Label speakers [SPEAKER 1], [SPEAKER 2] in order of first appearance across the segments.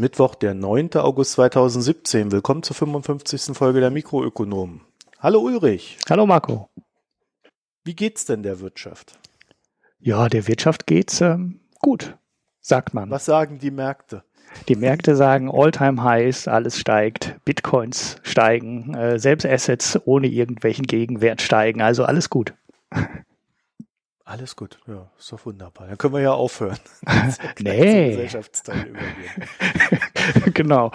[SPEAKER 1] Mittwoch, der 9. August 2017. Willkommen zur 55. Folge der Mikroökonomen. Hallo Ulrich.
[SPEAKER 2] Hallo Marco.
[SPEAKER 1] Wie geht's denn der Wirtschaft?
[SPEAKER 2] Ja, der Wirtschaft geht's ähm, gut, sagt man.
[SPEAKER 1] Was sagen die Märkte?
[SPEAKER 2] Die Märkte sagen All-Time Highs, alles steigt, Bitcoins steigen, äh, selbst Assets ohne irgendwelchen Gegenwert steigen, also alles gut.
[SPEAKER 1] Alles gut, ja, ist doch wunderbar. Dann können wir ja aufhören.
[SPEAKER 2] nee. Gesellschaftsteil übergehen. genau.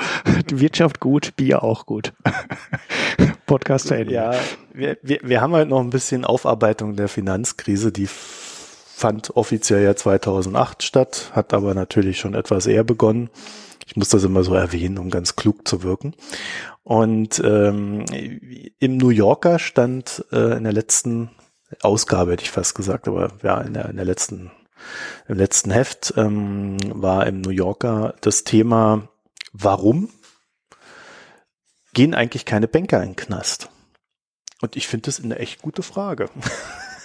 [SPEAKER 2] Wirtschaft gut, Bier auch gut. Podcast zu Ende.
[SPEAKER 1] Ja, wir, wir, wir haben halt noch ein bisschen Aufarbeitung der Finanzkrise, die fand offiziell ja 2008 statt, hat aber natürlich schon etwas eher begonnen. Ich muss das immer so erwähnen, um ganz klug zu wirken. Und ähm, im New Yorker stand äh, in der letzten Ausgabe, hätte ich fast gesagt, aber ja, in der, in der letzten, im letzten Heft ähm, war im New Yorker das Thema, warum gehen eigentlich keine Banker in den Knast? Und ich finde das eine echt gute Frage.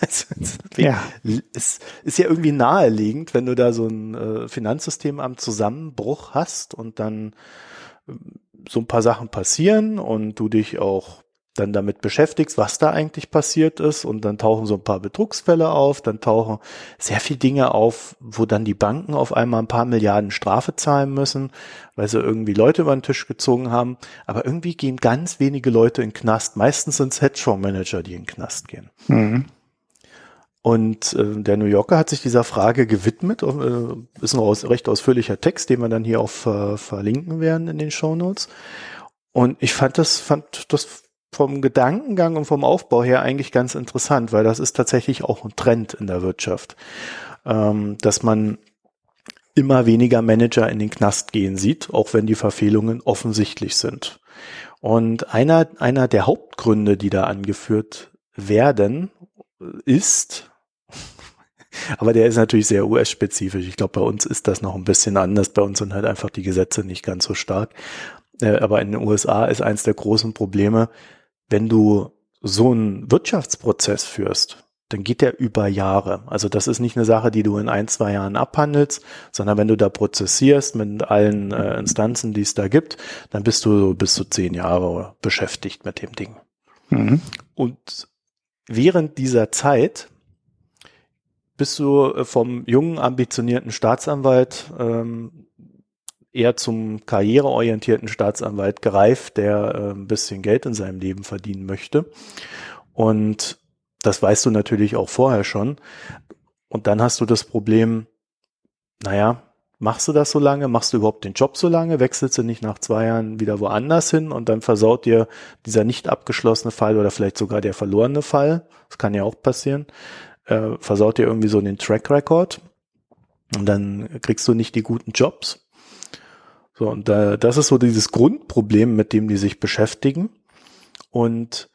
[SPEAKER 1] Also, ja. Es ist ja irgendwie naheliegend, wenn du da so ein äh, Finanzsystem am Zusammenbruch hast und dann äh, so ein paar Sachen passieren und du dich auch dann damit beschäftigst, was da eigentlich passiert ist und dann tauchen so ein paar Betrugsfälle auf, dann tauchen sehr viele Dinge auf, wo dann die Banken auf einmal ein paar Milliarden Strafe zahlen müssen, weil sie irgendwie Leute über den Tisch gezogen haben, aber irgendwie gehen ganz wenige Leute in den Knast. Meistens sind es Hedgefondsmanager, die in den Knast gehen. Mhm. Und äh, der New Yorker hat sich dieser Frage gewidmet, äh, ist ein aus, recht ausführlicher Text, den wir dann hier auch ver, verlinken werden in den Show Notes. Und ich fand das, fand das vom Gedankengang und vom Aufbau her eigentlich ganz interessant, weil das ist tatsächlich auch ein Trend in der Wirtschaft, ähm, dass man immer weniger Manager in den Knast gehen sieht, auch wenn die Verfehlungen offensichtlich sind. Und einer, einer der Hauptgründe, die da angeführt werden, ist, aber der ist natürlich sehr US-spezifisch. Ich glaube, bei uns ist das noch ein bisschen anders. Bei uns sind halt einfach die Gesetze nicht ganz so stark. Äh, aber in den USA ist eins der großen Probleme, wenn du so einen Wirtschaftsprozess führst, dann geht der über Jahre. Also das ist nicht eine Sache, die du in ein, zwei Jahren abhandelst, sondern wenn du da prozessierst mit allen äh, Instanzen, die es da gibt, dann bist du bis zu zehn Jahre beschäftigt mit dem Ding. Mhm. Und während dieser Zeit bist du vom jungen, ambitionierten Staatsanwalt ähm, eher zum karriereorientierten Staatsanwalt gereift, der äh, ein bisschen Geld in seinem Leben verdienen möchte. Und das weißt du natürlich auch vorher schon. Und dann hast du das Problem, naja, machst du das so lange? Machst du überhaupt den Job so lange? Wechselst du nicht nach zwei Jahren wieder woanders hin und dann versaut dir dieser nicht abgeschlossene Fall oder vielleicht sogar der verlorene Fall, das kann ja auch passieren, äh, versaut dir irgendwie so den Track Record und dann kriegst du nicht die guten Jobs. So, und äh, das ist so dieses Grundproblem, mit dem die sich beschäftigen. Und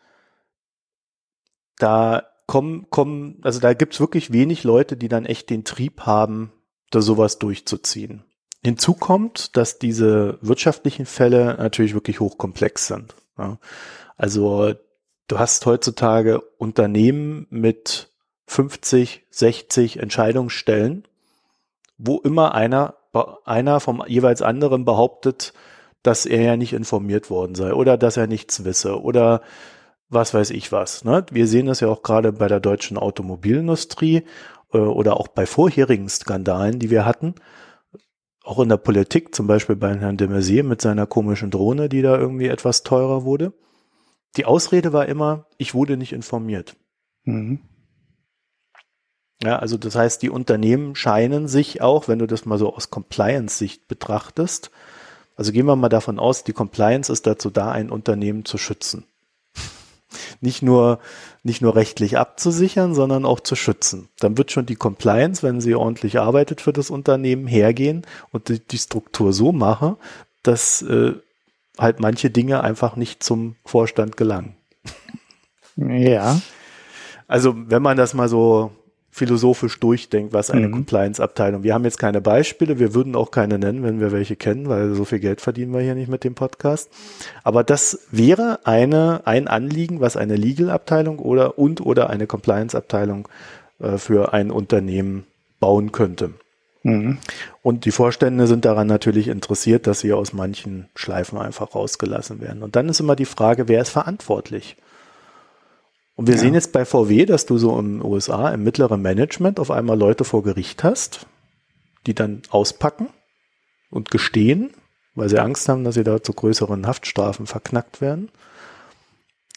[SPEAKER 1] da kommen, kommen, also da gibt's wirklich wenig Leute, die dann echt den Trieb haben, da sowas durchzuziehen. Hinzu kommt, dass diese wirtschaftlichen Fälle natürlich wirklich hochkomplex sind. Ja. Also du hast heutzutage Unternehmen mit 50, 60 Entscheidungsstellen, wo immer einer einer vom jeweils anderen behauptet, dass er ja nicht informiert worden sei oder dass er nichts wisse oder was weiß ich was. Ne? Wir sehen das ja auch gerade bei der deutschen Automobilindustrie äh, oder auch bei vorherigen Skandalen, die wir hatten. Auch in der Politik, zum Beispiel bei Herrn de Maizière mit seiner komischen Drohne, die da irgendwie etwas teurer wurde. Die Ausrede war immer, ich wurde nicht informiert. Mhm. Ja, also das heißt, die Unternehmen scheinen sich auch, wenn du das mal so aus Compliance-Sicht betrachtest, also gehen wir mal davon aus, die Compliance ist dazu da, ein Unternehmen zu schützen. Nicht nur, nicht nur rechtlich abzusichern, sondern auch zu schützen. Dann wird schon die Compliance, wenn sie ordentlich arbeitet für das Unternehmen, hergehen und die, die Struktur so machen, dass äh, halt manche Dinge einfach nicht zum Vorstand gelangen.
[SPEAKER 2] Ja.
[SPEAKER 1] Also wenn man das mal so philosophisch durchdenkt, was eine mhm. Compliance-Abteilung. Wir haben jetzt keine Beispiele, wir würden auch keine nennen, wenn wir welche kennen, weil so viel Geld verdienen wir hier nicht mit dem Podcast. Aber das wäre eine, ein Anliegen, was eine Legal-Abteilung oder und oder eine Compliance-Abteilung äh, für ein Unternehmen bauen könnte. Mhm. Und die Vorstände sind daran natürlich interessiert, dass sie aus manchen Schleifen einfach rausgelassen werden. Und dann ist immer die Frage, wer ist verantwortlich? Und wir ja. sehen jetzt bei VW, dass du so im USA im mittleren Management auf einmal Leute vor Gericht hast, die dann auspacken und gestehen, weil sie Angst haben, dass sie da zu größeren Haftstrafen verknackt werden.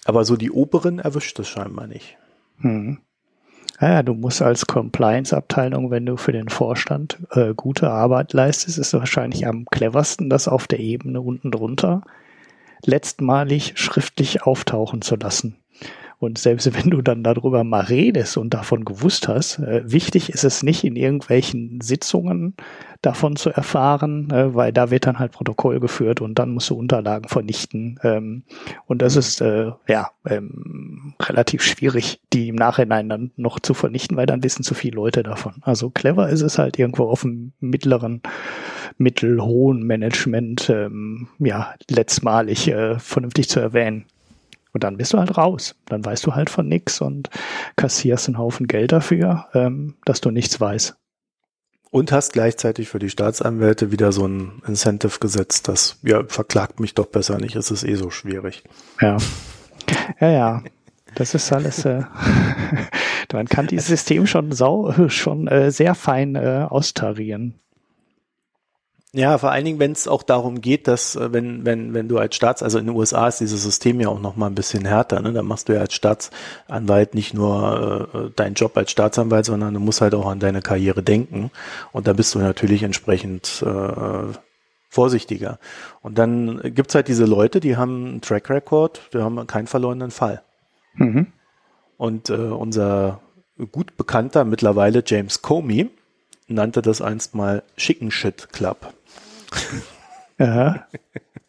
[SPEAKER 1] Aber so die Oberen erwischt es scheinbar nicht. Hm.
[SPEAKER 2] Ja, du musst als Compliance-Abteilung, wenn du für den Vorstand äh, gute Arbeit leistest, ist wahrscheinlich am cleversten, das auf der Ebene unten drunter letztmalig schriftlich auftauchen zu lassen. Und selbst wenn du dann darüber mal redest und davon gewusst hast, äh, wichtig ist es nicht in irgendwelchen Sitzungen davon zu erfahren, äh, weil da wird dann halt Protokoll geführt und dann musst du Unterlagen vernichten. Ähm, und das ist äh, ja ähm, relativ schwierig, die im Nachhinein dann noch zu vernichten, weil dann wissen zu viele Leute davon. Also clever ist es halt irgendwo auf dem mittleren, mittelhohen Management ähm, ja letztmalig äh, vernünftig zu erwähnen. Und dann bist du halt raus. Dann weißt du halt von nix und kassierst einen Haufen Geld dafür, ähm, dass du nichts weißt.
[SPEAKER 1] Und hast gleichzeitig für die Staatsanwälte wieder so ein Incentive gesetzt, dass, ja, verklagt mich doch besser nicht, es ist eh so schwierig.
[SPEAKER 2] Ja. Ja, ja. Das ist alles, äh, man kann dieses System schon sau, schon äh, sehr fein äh, austarieren.
[SPEAKER 1] Ja, vor allen Dingen, wenn es auch darum geht, dass äh, wenn wenn wenn du als Staats, also in den USA ist dieses System ja auch noch mal ein bisschen härter, ne? Da machst du ja als Staatsanwalt nicht nur äh, deinen Job als Staatsanwalt, sondern du musst halt auch an deine Karriere denken und da bist du natürlich entsprechend äh, vorsichtiger. Und dann gibt's halt diese Leute, die haben einen Track Record, die haben keinen verlorenen Fall. Mhm. Und äh, unser gut bekannter mittlerweile James Comey nannte das einst mal Chicken Shit Club.
[SPEAKER 2] Aha.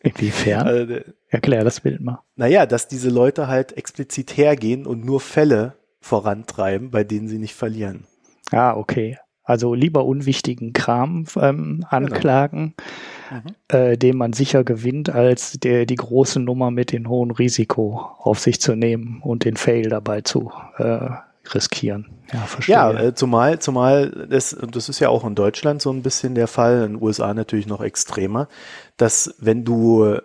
[SPEAKER 2] Inwiefern? Also, Erklär das Bild mal.
[SPEAKER 1] Naja, dass diese Leute halt explizit hergehen und nur Fälle vorantreiben, bei denen sie nicht verlieren.
[SPEAKER 2] Ah, okay. Also lieber unwichtigen Kram ähm, anklagen, genau. mhm. äh, den man sicher gewinnt, als der, die große Nummer mit dem hohen Risiko auf sich zu nehmen und den Fail dabei zu äh, riskieren.
[SPEAKER 1] Ja, verstehe. Ja, äh, zumal, zumal das, das ist ja auch in Deutschland so ein bisschen der Fall, in den USA natürlich noch extremer, dass wenn du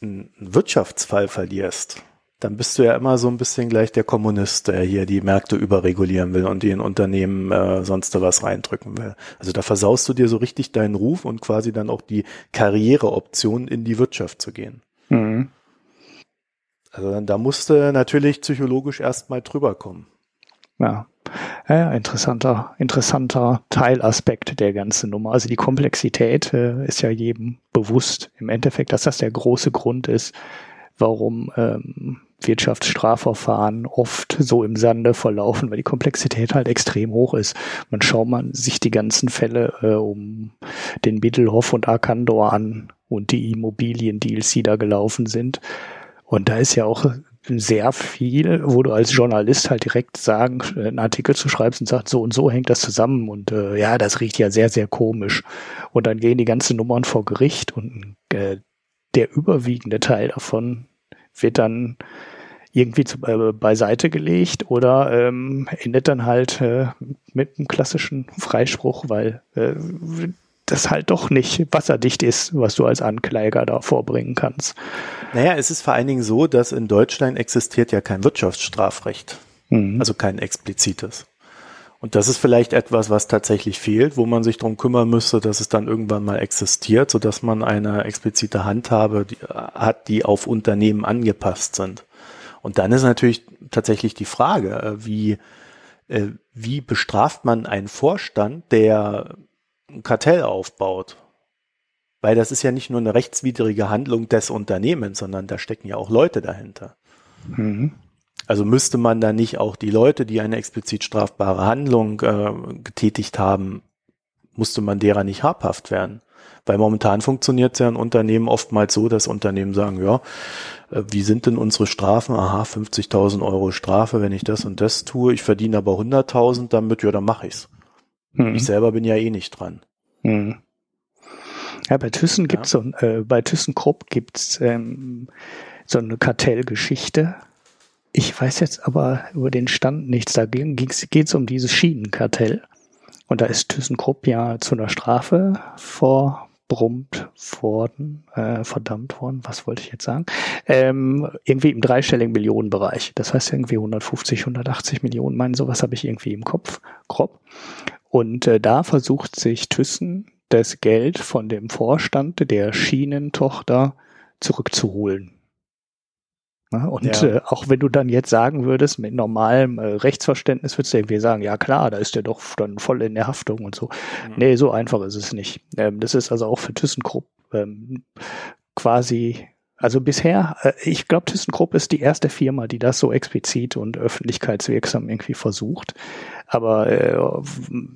[SPEAKER 1] einen Wirtschaftsfall verlierst, dann bist du ja immer so ein bisschen gleich der Kommunist, der hier die Märkte überregulieren will und die in Unternehmen äh, sonst da was reindrücken will. Also da versaust du dir so richtig deinen Ruf und quasi dann auch die Karriereoption in die Wirtschaft zu gehen. Mhm. Also da musste natürlich psychologisch erstmal drüber kommen.
[SPEAKER 2] Ja. Ja, interessanter, interessanter Teilaspekt der ganzen Nummer. Also die Komplexität äh, ist ja jedem bewusst im Endeffekt, dass das der große Grund ist, warum ähm, Wirtschaftsstrafverfahren oft so im Sande verlaufen, weil die Komplexität halt extrem hoch ist. Man schaut man sich die ganzen Fälle äh, um den Mittelhoff und Arkandor an und die Immobiliendeals, die da gelaufen sind. Und da ist ja auch sehr viel, wo du als Journalist halt direkt sagen, einen Artikel zu schreibst und sagst, so und so hängt das zusammen und äh, ja, das riecht ja sehr, sehr komisch. Und dann gehen die ganzen Nummern vor Gericht und äh, der überwiegende Teil davon wird dann irgendwie zu, äh, beiseite gelegt oder ähm, endet dann halt äh, mit einem klassischen Freispruch, weil äh, das halt doch nicht wasserdicht ist, was du als Ankläger da vorbringen kannst.
[SPEAKER 1] Naja, es ist vor allen Dingen so, dass in Deutschland existiert ja kein Wirtschaftsstrafrecht. Mhm. Also kein explizites. Und das ist vielleicht etwas, was tatsächlich fehlt, wo man sich darum kümmern müsste, dass es dann irgendwann mal existiert, so dass man eine explizite Handhabe die, hat, die auf Unternehmen angepasst sind. Und dann ist natürlich tatsächlich die Frage, äh, wie, äh, wie bestraft man einen Vorstand, der ein Kartell aufbaut. Weil das ist ja nicht nur eine rechtswidrige Handlung des Unternehmens, sondern da stecken ja auch Leute dahinter. Mhm. Also müsste man da nicht auch die Leute, die eine explizit strafbare Handlung äh, getätigt haben, musste man derer nicht habhaft werden. Weil momentan funktioniert es ja in Unternehmen oftmals so, dass Unternehmen sagen, ja, äh, wie sind denn unsere Strafen? Aha, 50.000 Euro Strafe, wenn ich das und das tue. Ich verdiene aber 100.000 damit, ja, dann mache ich's. Hm. Ich selber bin ja eh nicht dran. Hm.
[SPEAKER 2] Ja, bei Thyssen ja. gibt's so, äh, bei ThyssenKrupp gibt's ähm, so eine Kartellgeschichte. Ich weiß jetzt aber über den Stand nichts. Da geht es um dieses Schienenkartell. Und da ist ThyssenKrupp ja zu einer Strafe vorbrummt worden, äh, verdammt worden, was wollte ich jetzt sagen? Ähm, irgendwie im dreistelligen Millionenbereich. Das heißt irgendwie 150, 180 Millionen, mein, sowas habe ich irgendwie im Kopf, grob. Und äh, da versucht sich Thyssen das Geld von dem Vorstand der Schienentochter zurückzuholen. Und ja. äh, auch wenn du dann jetzt sagen würdest, mit normalem äh, Rechtsverständnis würdest du irgendwie sagen, ja klar, da ist der doch dann voll in der Haftung und so. Mhm. Nee, so einfach ist es nicht. Ähm, das ist also auch für ThyssenKrupp ähm, quasi, also bisher, äh, ich glaube, ThyssenKrupp ist die erste Firma, die das so explizit und öffentlichkeitswirksam irgendwie versucht. Aber äh,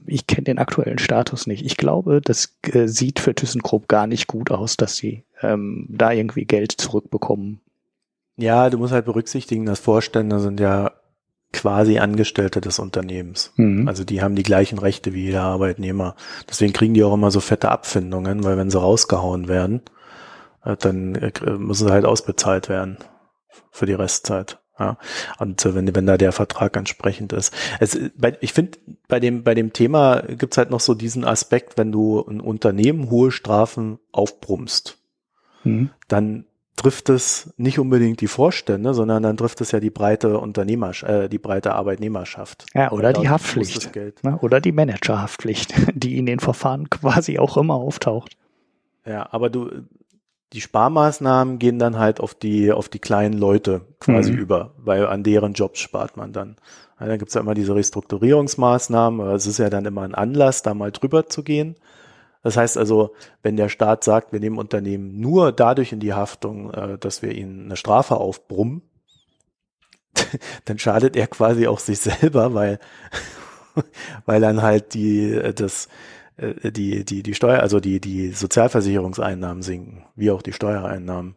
[SPEAKER 2] ich kenne den aktuellen Status nicht. Ich glaube, das äh, sieht für ThyssenKrupp gar nicht gut aus, dass sie ähm, da irgendwie Geld zurückbekommen
[SPEAKER 1] ja, du musst halt berücksichtigen, dass Vorstände sind ja quasi Angestellte des Unternehmens. Mhm. Also die haben die gleichen Rechte wie jeder Arbeitnehmer. Deswegen kriegen die auch immer so fette Abfindungen, weil wenn sie rausgehauen werden, dann äh, müssen sie halt ausbezahlt werden für die Restzeit. Ja, und äh, wenn, wenn da der Vertrag entsprechend ist. Es, bei, ich finde, bei dem, bei dem Thema gibt's halt noch so diesen Aspekt, wenn du ein Unternehmen hohe Strafen aufbrummst, mhm. dann trifft es nicht unbedingt die Vorstände, sondern dann trifft es ja die breite Unternehmer, äh, die breite Arbeitnehmerschaft.
[SPEAKER 2] Ja, oder die Haftpflicht. Ne? Oder die Managerhaftpflicht, die in den Verfahren quasi auch immer auftaucht.
[SPEAKER 1] Ja, aber du, die Sparmaßnahmen gehen dann halt auf die, auf die kleinen Leute quasi mhm. über, weil an deren Jobs spart man dann. Ja, dann gibt's ja immer diese Restrukturierungsmaßnahmen, aber es ist ja dann immer ein Anlass, da mal drüber zu gehen. Das heißt also, wenn der Staat sagt, wir nehmen Unternehmen nur dadurch in die Haftung, äh, dass wir ihnen eine Strafe aufbrummen, dann schadet er quasi auch sich selber, weil, weil dann halt die, äh, das, äh, die, die, die Steuer, also die, die Sozialversicherungseinnahmen sinken, wie auch die Steuereinnahmen.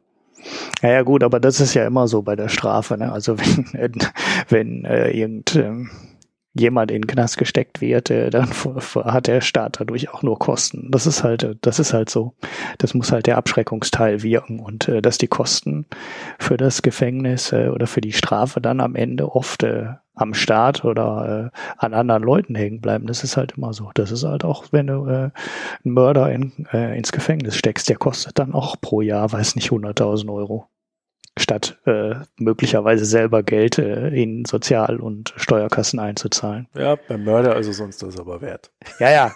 [SPEAKER 2] Ja, ja, gut, aber das ist ja immer so bei der Strafe. Ne? Also wenn, wenn äh, irgend, ähm, jemand in den Knast gesteckt wird, äh, dann hat der Staat dadurch auch nur Kosten. Das ist halt, äh, das ist halt so. Das muss halt der Abschreckungsteil wirken und äh, dass die Kosten für das Gefängnis äh, oder für die Strafe dann am Ende oft äh, am Staat oder äh, an anderen Leuten hängen bleiben. Das ist halt immer so. Das ist halt auch, wenn du äh, einen Mörder in, äh, ins Gefängnis steckst, der kostet dann auch pro Jahr, weiß nicht, 100.000 Euro statt äh, möglicherweise selber Geld äh, in Sozial- und Steuerkassen einzuzahlen.
[SPEAKER 1] Ja, beim Mörder also sonst das aber wert.
[SPEAKER 2] Ja, ja.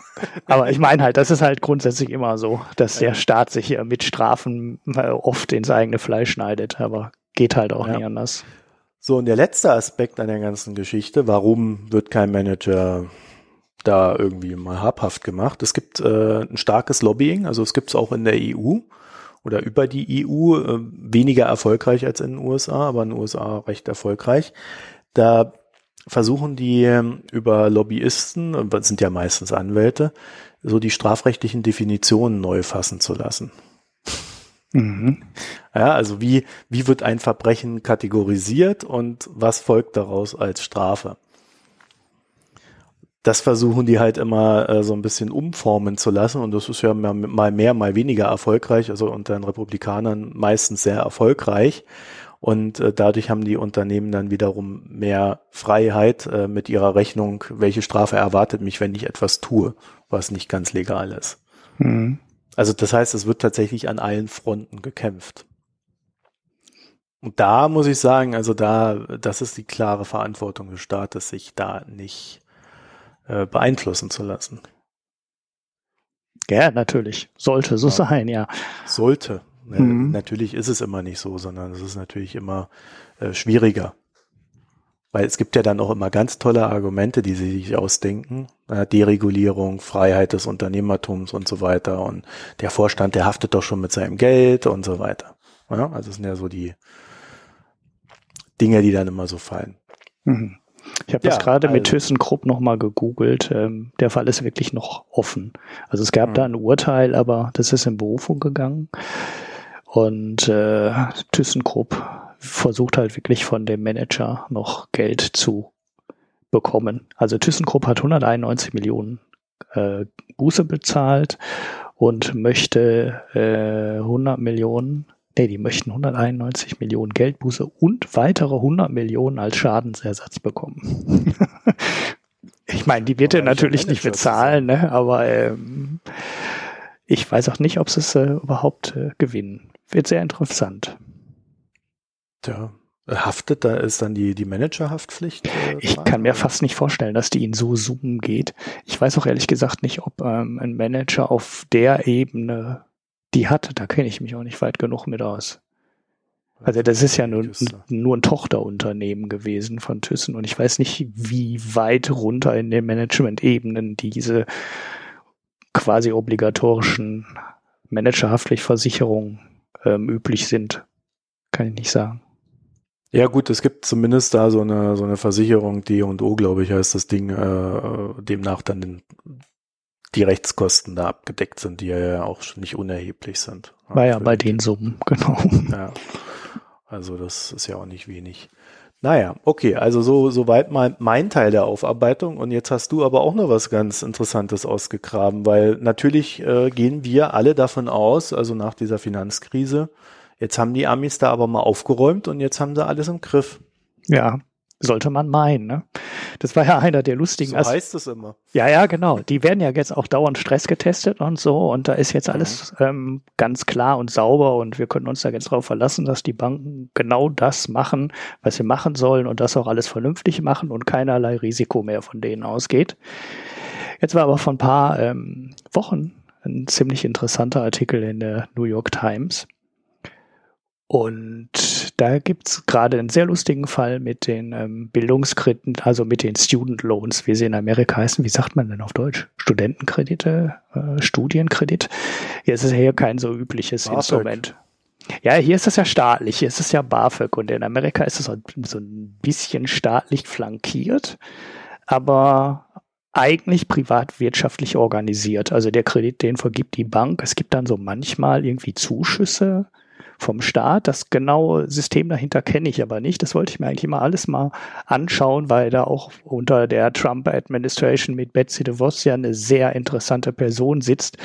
[SPEAKER 2] Aber ich meine halt, das ist halt grundsätzlich immer so, dass ja. der Staat sich hier mit Strafen äh, oft ins eigene Fleisch schneidet, aber geht halt auch ja. nicht anders.
[SPEAKER 1] So, und der letzte Aspekt an der ganzen Geschichte, warum wird kein Manager da irgendwie mal habhaft gemacht? Es gibt äh, ein starkes Lobbying, also es gibt es auch in der EU oder über die EU, äh, weniger erfolgreich als in den USA, aber in den USA recht erfolgreich. Da versuchen die ähm, über Lobbyisten, das sind ja meistens Anwälte, so die strafrechtlichen Definitionen neu fassen zu lassen. Mhm. Ja, also wie, wie wird ein Verbrechen kategorisiert und was folgt daraus als Strafe? Das versuchen die halt immer äh, so ein bisschen umformen zu lassen und das ist ja mal mehr, mal weniger erfolgreich, also unter den Republikanern meistens sehr erfolgreich und äh, dadurch haben die Unternehmen dann wiederum mehr Freiheit äh, mit ihrer Rechnung, welche Strafe erwartet mich, wenn ich etwas tue, was nicht ganz legal ist. Mhm. Also das heißt, es wird tatsächlich an allen Fronten gekämpft. Und da muss ich sagen, also da, das ist die klare Verantwortung des Staates, sich da nicht äh, beeinflussen zu lassen.
[SPEAKER 2] Ja, natürlich. Sollte so ja. sein, ja.
[SPEAKER 1] Sollte. Mhm. Natürlich ist es immer nicht so, sondern es ist natürlich immer äh, schwieriger. Weil es gibt ja dann auch immer ganz tolle Argumente, die sie sich ausdenken. Äh, Deregulierung, Freiheit des Unternehmertums und so weiter. Und der Vorstand, der haftet doch schon mit seinem Geld und so weiter. Ja, also das sind ja so die Dinge, die dann immer so fallen.
[SPEAKER 2] Mhm. Ich habe ja, das gerade also. mit ThyssenKrupp nochmal gegoogelt. Ähm, der Fall ist wirklich noch offen. Also es gab mhm. da ein Urteil, aber das ist in Berufung gegangen. Und äh, ThyssenKrupp versucht halt wirklich von dem Manager noch Geld zu bekommen. Also ThyssenKrupp hat 191 Millionen äh, Buße bezahlt und möchte äh, 100 Millionen Nee, die möchten 191 Millionen Geldbuße und weitere 100 Millionen als Schadensersatz bekommen. Ich meine, die wird er natürlich nicht bezahlen, ne? aber ähm, ich weiß auch nicht, ob sie es äh, überhaupt äh, gewinnen. Wird sehr interessant.
[SPEAKER 1] Tja, haftet da ist dann die, die Managerhaftpflicht?
[SPEAKER 2] Äh, ich kann mir fast nicht vorstellen, dass die in so Zoom geht. Ich weiß auch ehrlich gesagt nicht, ob ähm, ein Manager auf der Ebene die hat. Da kenne ich mich auch nicht weit genug mit aus. Also das ist ja nur, nur ein Tochterunternehmen gewesen von Thyssen und ich weiß nicht, wie weit runter in den Management-Ebenen diese quasi obligatorischen Managerhaftpflichtversicherungen ähm, üblich sind. Kann ich nicht sagen.
[SPEAKER 1] Ja gut, es gibt zumindest da so eine so eine Versicherung, D und O, glaube ich, heißt das Ding, äh, demnach dann den, die Rechtskosten da abgedeckt sind, die ja auch schon nicht unerheblich sind.
[SPEAKER 2] War ja bei den Summen, genau.
[SPEAKER 1] Ja. Also das ist ja auch nicht wenig. Naja, okay, also so soweit mal mein Teil der Aufarbeitung. Und jetzt hast du aber auch noch was ganz Interessantes ausgegraben, weil natürlich äh, gehen wir alle davon aus, also nach dieser Finanzkrise, jetzt haben die Amis da aber mal aufgeräumt und jetzt haben sie alles im Griff.
[SPEAKER 2] Ja, sollte man meinen. Ne? Das war ja einer der lustigen.
[SPEAKER 1] So heißt es immer.
[SPEAKER 2] Ja, ja, genau. Die werden ja jetzt auch dauernd Stress getestet und so. Und da ist jetzt alles mhm. ähm, ganz klar und sauber. Und wir können uns da jetzt darauf verlassen, dass die Banken genau das machen, was sie machen sollen und das auch alles vernünftig machen und keinerlei Risiko mehr von denen ausgeht. Jetzt war aber vor ein paar ähm, Wochen ein ziemlich interessanter Artikel in der New York Times und da gibt's gerade einen sehr lustigen Fall mit den ähm, Bildungskrediten, also mit den Student Loans, wie sie in Amerika heißen. Wie sagt man denn auf Deutsch? Studentenkredite, äh, Studienkredit. Hier ist es ja kein so übliches BAföG. Instrument. Ja, hier ist es ja staatlich, hier ist es ja BAföG und in Amerika ist es so ein bisschen staatlich flankiert, aber eigentlich privatwirtschaftlich organisiert. Also der Kredit, den vergibt die Bank. Es gibt dann so manchmal irgendwie Zuschüsse vom Staat. Das genaue System dahinter kenne ich aber nicht. Das wollte ich mir eigentlich immer alles mal anschauen, weil da auch unter der Trump-Administration mit Betsy DeVos ja eine sehr interessante Person sitzt,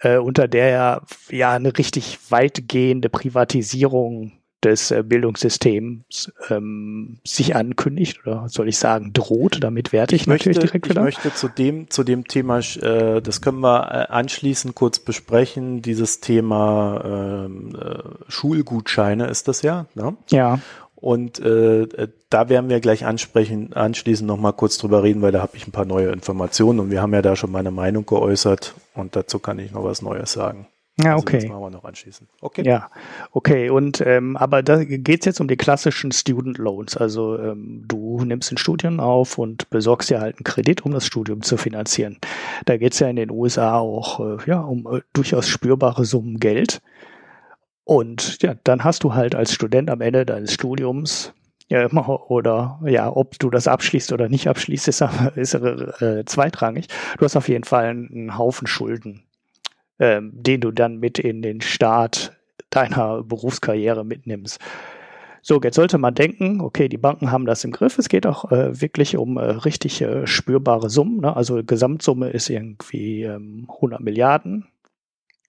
[SPEAKER 2] äh, unter der ja, ja eine richtig weitgehende Privatisierung des äh, Bildungssystems ähm, sich ankündigt oder soll ich sagen droht. Damit werte ich, ich natürlich
[SPEAKER 1] möchte,
[SPEAKER 2] direkt
[SPEAKER 1] wieder. Ich möchte zu dem zu dem Thema, äh, das können wir äh, anschließend kurz besprechen. Dieses Thema ähm, äh, Schulgutscheine ist das ja. Ne?
[SPEAKER 2] Ja.
[SPEAKER 1] Und äh, da werden wir gleich ansprechen, anschließend nochmal kurz drüber reden, weil da habe ich ein paar neue Informationen und wir haben ja da schon meine Meinung geäußert und dazu kann ich noch was Neues sagen.
[SPEAKER 2] Ja, okay. Also
[SPEAKER 1] das machen wir noch anschließen. Okay.
[SPEAKER 2] Ja, okay. Und ähm, aber da geht es jetzt um die klassischen Student Loans. Also ähm, du nimmst ein Studium auf und besorgst dir halt einen Kredit, um das Studium zu finanzieren. Da geht es ja in den USA auch äh, ja um äh, durchaus spürbare Summen Geld. Und ja, dann hast du halt als Student am Ende deines Studiums ja, oder ja, ob du das abschließt oder nicht abschließt, ist, ist äh, zweitrangig. Du hast auf jeden Fall einen Haufen Schulden ähm, den du dann mit in den Start deiner Berufskarriere mitnimmst. So, jetzt sollte man denken, okay, die Banken haben das im Griff. Es geht auch äh, wirklich um äh, richtig äh, spürbare Summen. Ne? Also Gesamtsumme ist irgendwie ähm, 100 Milliarden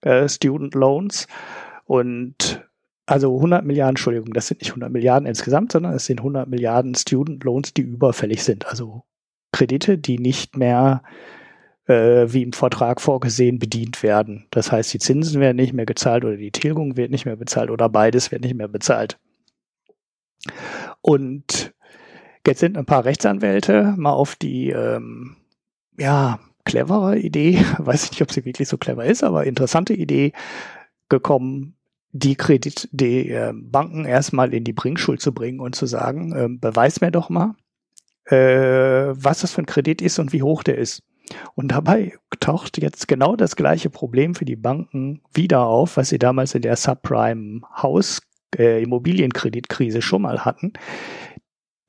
[SPEAKER 2] äh, Student Loans. Und also 100 Milliarden, Entschuldigung, das sind nicht 100 Milliarden insgesamt, sondern es sind 100 Milliarden Student Loans, die überfällig sind. Also Kredite, die nicht mehr wie im Vertrag vorgesehen bedient werden. Das heißt, die Zinsen werden nicht mehr gezahlt oder die Tilgung wird nicht mehr bezahlt oder beides wird nicht mehr bezahlt. Und jetzt sind ein paar Rechtsanwälte mal auf die, ähm, ja, clevere Idee, weiß ich nicht, ob sie wirklich so clever ist, aber interessante Idee gekommen, die Kredit, die äh, Banken erstmal in die Bringschuld zu bringen und zu sagen, äh, beweis mir doch mal, äh, was das für ein Kredit ist und wie hoch der ist. Und dabei taucht jetzt genau das gleiche Problem für die Banken wieder auf, was sie damals in der Subprime-Haus- äh, Immobilienkreditkrise schon mal hatten.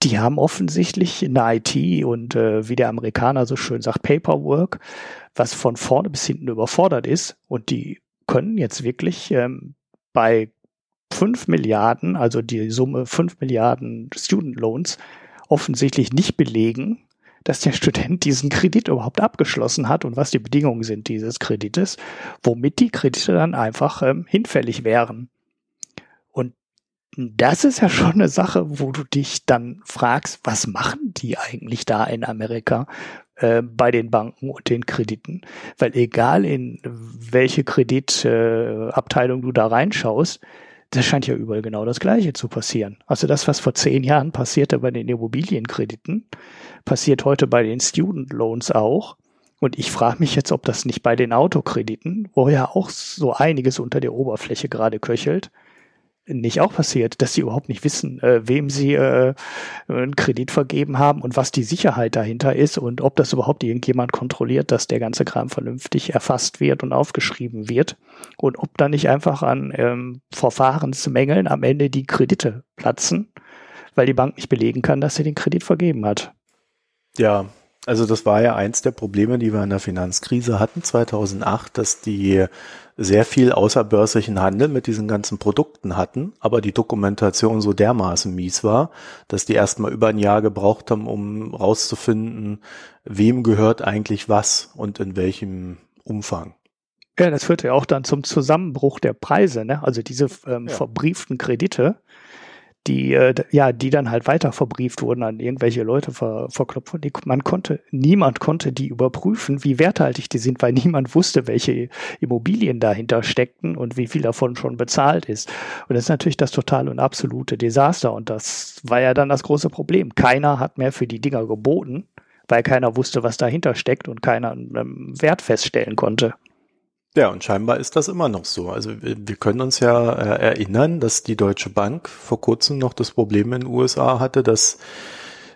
[SPEAKER 2] Die haben offensichtlich eine IT und äh, wie der Amerikaner so schön sagt, Paperwork, was von vorne bis hinten überfordert ist. Und die können jetzt wirklich ähm, bei 5 Milliarden, also die Summe 5 Milliarden Student Loans, offensichtlich nicht belegen, dass der Student diesen Kredit überhaupt abgeschlossen hat und was die Bedingungen sind dieses Kredites, womit die Kredite dann einfach ähm, hinfällig wären. Und das ist ja schon eine Sache, wo du dich dann fragst, was machen die eigentlich da in Amerika äh, bei den Banken und den Krediten? Weil egal in welche Kreditabteilung du da reinschaust, das scheint ja überall genau das Gleiche zu passieren. Also das, was vor zehn Jahren passierte bei den Immobilienkrediten, passiert heute bei den Student Loans auch. Und ich frage mich jetzt, ob das nicht bei den Autokrediten, wo ja auch so einiges unter der Oberfläche gerade köchelt, nicht auch passiert, dass sie überhaupt nicht wissen, äh, wem sie äh, einen Kredit vergeben haben und was die Sicherheit dahinter ist und ob das überhaupt irgendjemand kontrolliert, dass der ganze Kram vernünftig erfasst wird und aufgeschrieben wird und ob da nicht einfach an ähm, Verfahrensmängeln am Ende die Kredite platzen, weil die Bank nicht belegen kann, dass sie den Kredit vergeben hat.
[SPEAKER 1] Ja, also das war ja eins der Probleme, die wir in der Finanzkrise hatten 2008, dass die sehr viel außerbörslichen Handel mit diesen ganzen Produkten hatten, aber die Dokumentation so dermaßen mies war, dass die erstmal über ein Jahr gebraucht haben, um rauszufinden, wem gehört eigentlich was und in welchem Umfang.
[SPEAKER 2] Ja, das führte ja auch dann zum Zusammenbruch der Preise, ne? Also diese ähm, ja. verbrieften Kredite, die äh, ja, die dann halt weiter verbrieft wurden an irgendwelche Leute ver, verklopft wurden. Man konnte, niemand konnte die überprüfen, wie werthaltig die sind, weil niemand wusste, welche Immobilien dahinter steckten und wie viel davon schon bezahlt ist. Und das ist natürlich das totale und absolute Desaster. Und das war ja dann das große Problem. Keiner hat mehr für die Dinger geboten, weil keiner wusste, was dahinter steckt und keiner einen Wert feststellen konnte.
[SPEAKER 1] Ja, und scheinbar ist das immer noch so. Also wir können uns ja äh, erinnern, dass die Deutsche Bank vor kurzem noch das Problem in den USA hatte, dass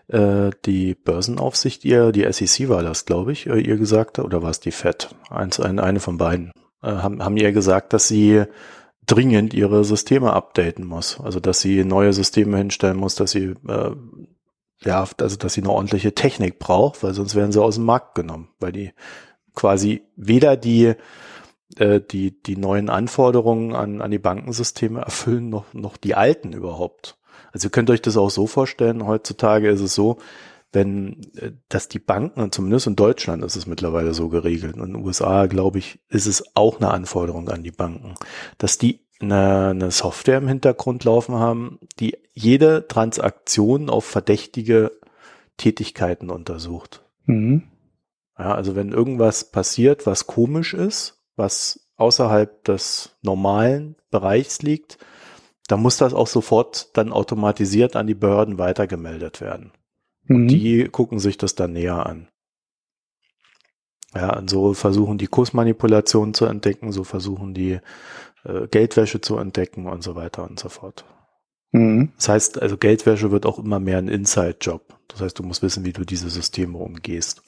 [SPEAKER 1] äh, die Börsenaufsicht ihr, die SEC war das, glaube ich, äh, ihr gesagt oder war es die Fed? Eins, eine, eine von beiden, äh, haben, haben ihr gesagt, dass sie dringend ihre Systeme updaten muss. Also dass sie neue Systeme hinstellen muss, dass sie äh, ja, also dass sie eine ordentliche Technik braucht, weil sonst werden sie aus dem Markt genommen, weil die quasi weder die äh, die, die neuen Anforderungen an, an die Bankensysteme erfüllen noch, noch die alten überhaupt. Also ihr könnt euch das auch so vorstellen, heutzutage ist es so, wenn, äh, dass die Banken, und zumindest in Deutschland ist es mittlerweile so geregelt, und in den USA, glaube ich, ist es auch eine Anforderung an die Banken, dass die eine, eine Software im Hintergrund laufen haben, die jede Transaktion auf verdächtige Tätigkeiten untersucht. Mhm. Ja, also wenn irgendwas passiert, was komisch ist, was außerhalb des normalen Bereichs liegt, da muss das auch sofort dann automatisiert an die Behörden weitergemeldet werden. Mhm. Und die gucken sich das dann näher an. Ja, und so versuchen die Kursmanipulationen zu entdecken, so versuchen die äh, Geldwäsche zu entdecken und so weiter und so fort. Mhm. Das heißt, also Geldwäsche wird auch immer mehr ein Inside-Job. Das heißt, du musst wissen, wie du diese Systeme umgehst.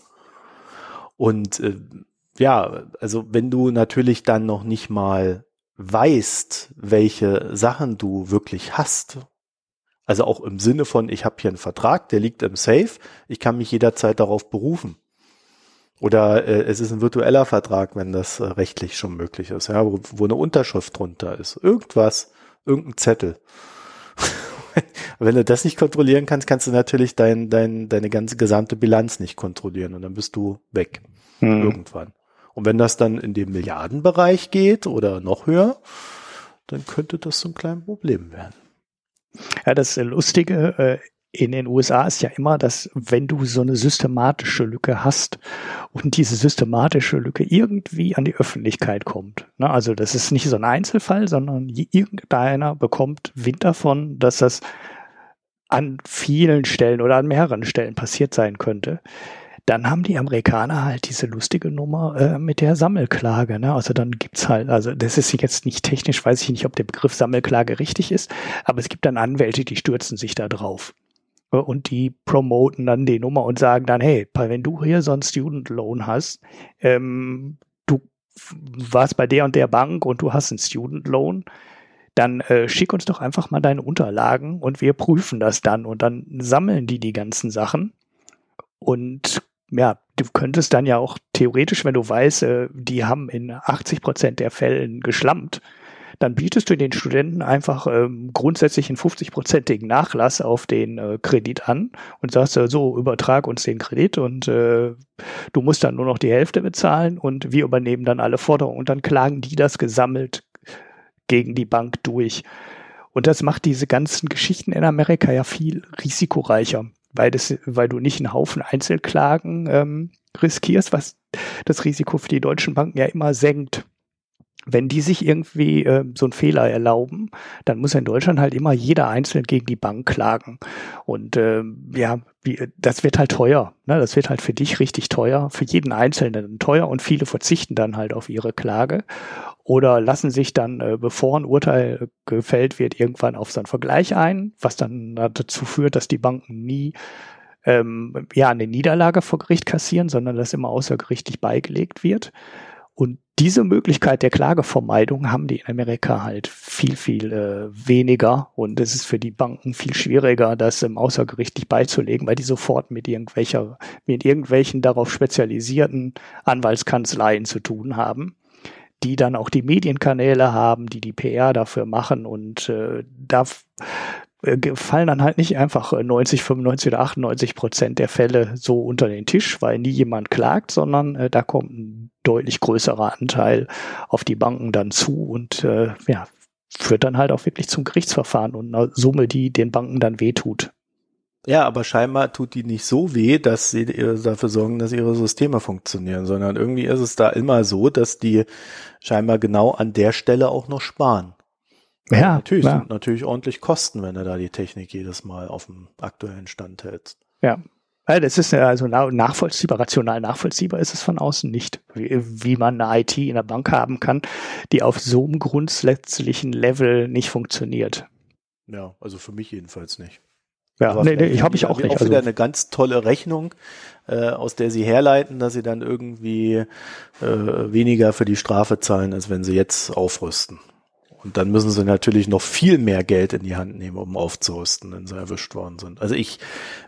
[SPEAKER 1] Und äh, ja, also wenn du natürlich dann noch nicht mal weißt, welche Sachen du wirklich hast, also auch im Sinne von, ich habe hier einen Vertrag, der liegt im Safe, ich kann mich jederzeit darauf berufen. Oder äh, es ist ein virtueller Vertrag, wenn das äh, rechtlich schon möglich ist, ja, wo, wo eine Unterschrift drunter ist. Irgendwas, irgendein Zettel. wenn du das nicht kontrollieren kannst, kannst du natürlich dein, dein, deine ganze gesamte Bilanz nicht kontrollieren und dann bist du weg. Hm. Irgendwann. Und wenn das dann in den Milliardenbereich geht oder noch höher, dann könnte das so ein kleines Problem werden.
[SPEAKER 2] Ja, das Lustige äh, in den USA ist ja immer, dass wenn du so eine systematische Lücke hast und diese systematische Lücke irgendwie an die Öffentlichkeit kommt, ne, also das ist nicht so ein Einzelfall, sondern irgendeiner bekommt Wind davon, dass das an vielen Stellen oder an mehreren Stellen passiert sein könnte, dann haben die Amerikaner halt diese lustige Nummer äh, mit der Sammelklage. Ne? Also dann gibt's halt, also das ist jetzt nicht technisch, weiß ich nicht, ob der Begriff Sammelklage richtig ist, aber es gibt dann Anwälte, die stürzen sich da drauf. Äh, und die promoten dann die Nummer und sagen dann, hey, wenn du hier so einen Student Loan hast, ähm, du warst bei der und der Bank und du hast einen Student Loan, dann äh, schick uns doch einfach mal deine Unterlagen und wir prüfen das dann und dann sammeln die die ganzen Sachen und ja, du könntest dann ja auch theoretisch, wenn du weißt, äh, die haben in 80 Prozent der Fällen geschlampt, dann bietest du den Studenten einfach ähm, grundsätzlich einen 50-prozentigen Nachlass auf den äh, Kredit an und sagst äh, so, übertrag uns den Kredit und äh, du musst dann nur noch die Hälfte bezahlen und wir übernehmen dann alle Forderungen und dann klagen die das gesammelt gegen die Bank durch. und das macht diese ganzen Geschichten in Amerika ja viel risikoreicher, weil, das, weil du nicht einen Haufen Einzelklagen ähm, riskierst, was das Risiko für die deutschen Banken ja immer senkt wenn die sich irgendwie äh, so einen Fehler erlauben, dann muss in Deutschland halt immer jeder einzeln gegen die Bank klagen. Und äh, ja, wie, das wird halt teuer. Ne? Das wird halt für dich richtig teuer, für jeden Einzelnen teuer und viele verzichten dann halt auf ihre Klage oder lassen sich dann, äh, bevor ein Urteil gefällt wird, irgendwann auf so einen Vergleich ein, was dann dazu führt, dass die Banken nie ähm, ja eine Niederlage vor Gericht kassieren, sondern das immer außergerichtlich beigelegt wird. Und diese Möglichkeit der Klagevermeidung haben die in Amerika halt viel, viel äh, weniger. Und es ist für die Banken viel schwieriger, das ähm, außergerichtlich beizulegen, weil die sofort mit irgendwelcher, mit irgendwelchen darauf spezialisierten Anwaltskanzleien zu tun haben die dann auch die Medienkanäle haben, die die PR dafür machen und äh, da äh, fallen dann halt nicht einfach 90, 95 oder 98 Prozent der Fälle so unter den Tisch, weil nie jemand klagt, sondern äh, da kommt ein deutlich größerer Anteil auf die Banken dann zu und äh, ja, führt dann halt auch wirklich zum Gerichtsverfahren und eine Summe, die den Banken dann wehtut.
[SPEAKER 1] Ja, aber scheinbar tut die nicht so weh, dass sie dafür sorgen, dass ihre Systeme funktionieren, sondern irgendwie ist es da immer so, dass die scheinbar genau an der Stelle auch noch sparen. Ja, natürlich ja. sind natürlich ordentlich Kosten, wenn du da die Technik jedes Mal auf dem aktuellen Stand hältst.
[SPEAKER 2] Ja. Ja, das ist also nachvollziehbar, rational nachvollziehbar ist es von außen nicht, wie, wie man eine IT in der Bank haben kann, die auf so einem grundsätzlichen Level nicht funktioniert.
[SPEAKER 1] Ja, also für mich jedenfalls nicht.
[SPEAKER 2] Ja, nee, nee, ich habe ich auch nicht.
[SPEAKER 1] Auch wieder also. eine ganz tolle Rechnung, äh, aus der sie herleiten, dass sie dann irgendwie äh, weniger für die Strafe zahlen, als wenn sie jetzt aufrüsten. Und dann müssen sie natürlich noch viel mehr Geld in die Hand nehmen, um aufzurüsten, wenn sie erwischt worden sind. Also ich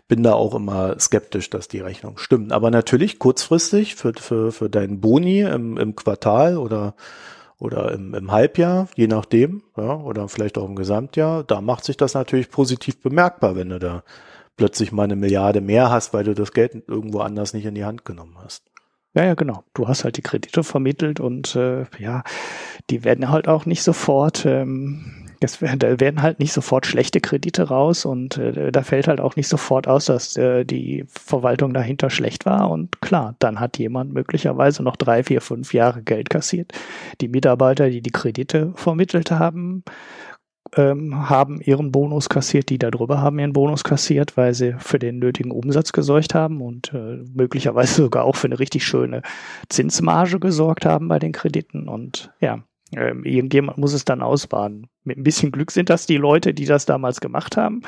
[SPEAKER 1] bin da auch immer skeptisch, dass die Rechnung stimmt. Aber natürlich kurzfristig für, für, für deinen Boni im, im Quartal oder, oder im, im Halbjahr, je nachdem, ja, oder vielleicht auch im Gesamtjahr, da macht sich das natürlich positiv bemerkbar, wenn du da plötzlich mal eine Milliarde mehr hast, weil du das Geld irgendwo anders nicht in die Hand genommen hast.
[SPEAKER 2] Ja, ja, genau. Du hast halt die Kredite vermittelt und äh, ja, die werden halt auch nicht sofort, ähm, das, da werden halt nicht sofort schlechte Kredite raus und äh, da fällt halt auch nicht sofort aus, dass äh, die Verwaltung dahinter schlecht war. Und klar, dann hat jemand möglicherweise noch drei, vier, fünf Jahre Geld kassiert. Die Mitarbeiter, die die Kredite vermittelt haben, ähm, haben ihren Bonus kassiert, die darüber haben ihren Bonus kassiert, weil sie für den nötigen Umsatz gesorgt haben und äh, möglicherweise sogar auch für eine richtig schöne Zinsmarge gesorgt haben bei den Krediten. Und ja, ähm, irgendjemand muss es dann ausbaden. Mit ein bisschen Glück sind das die Leute, die das damals gemacht haben.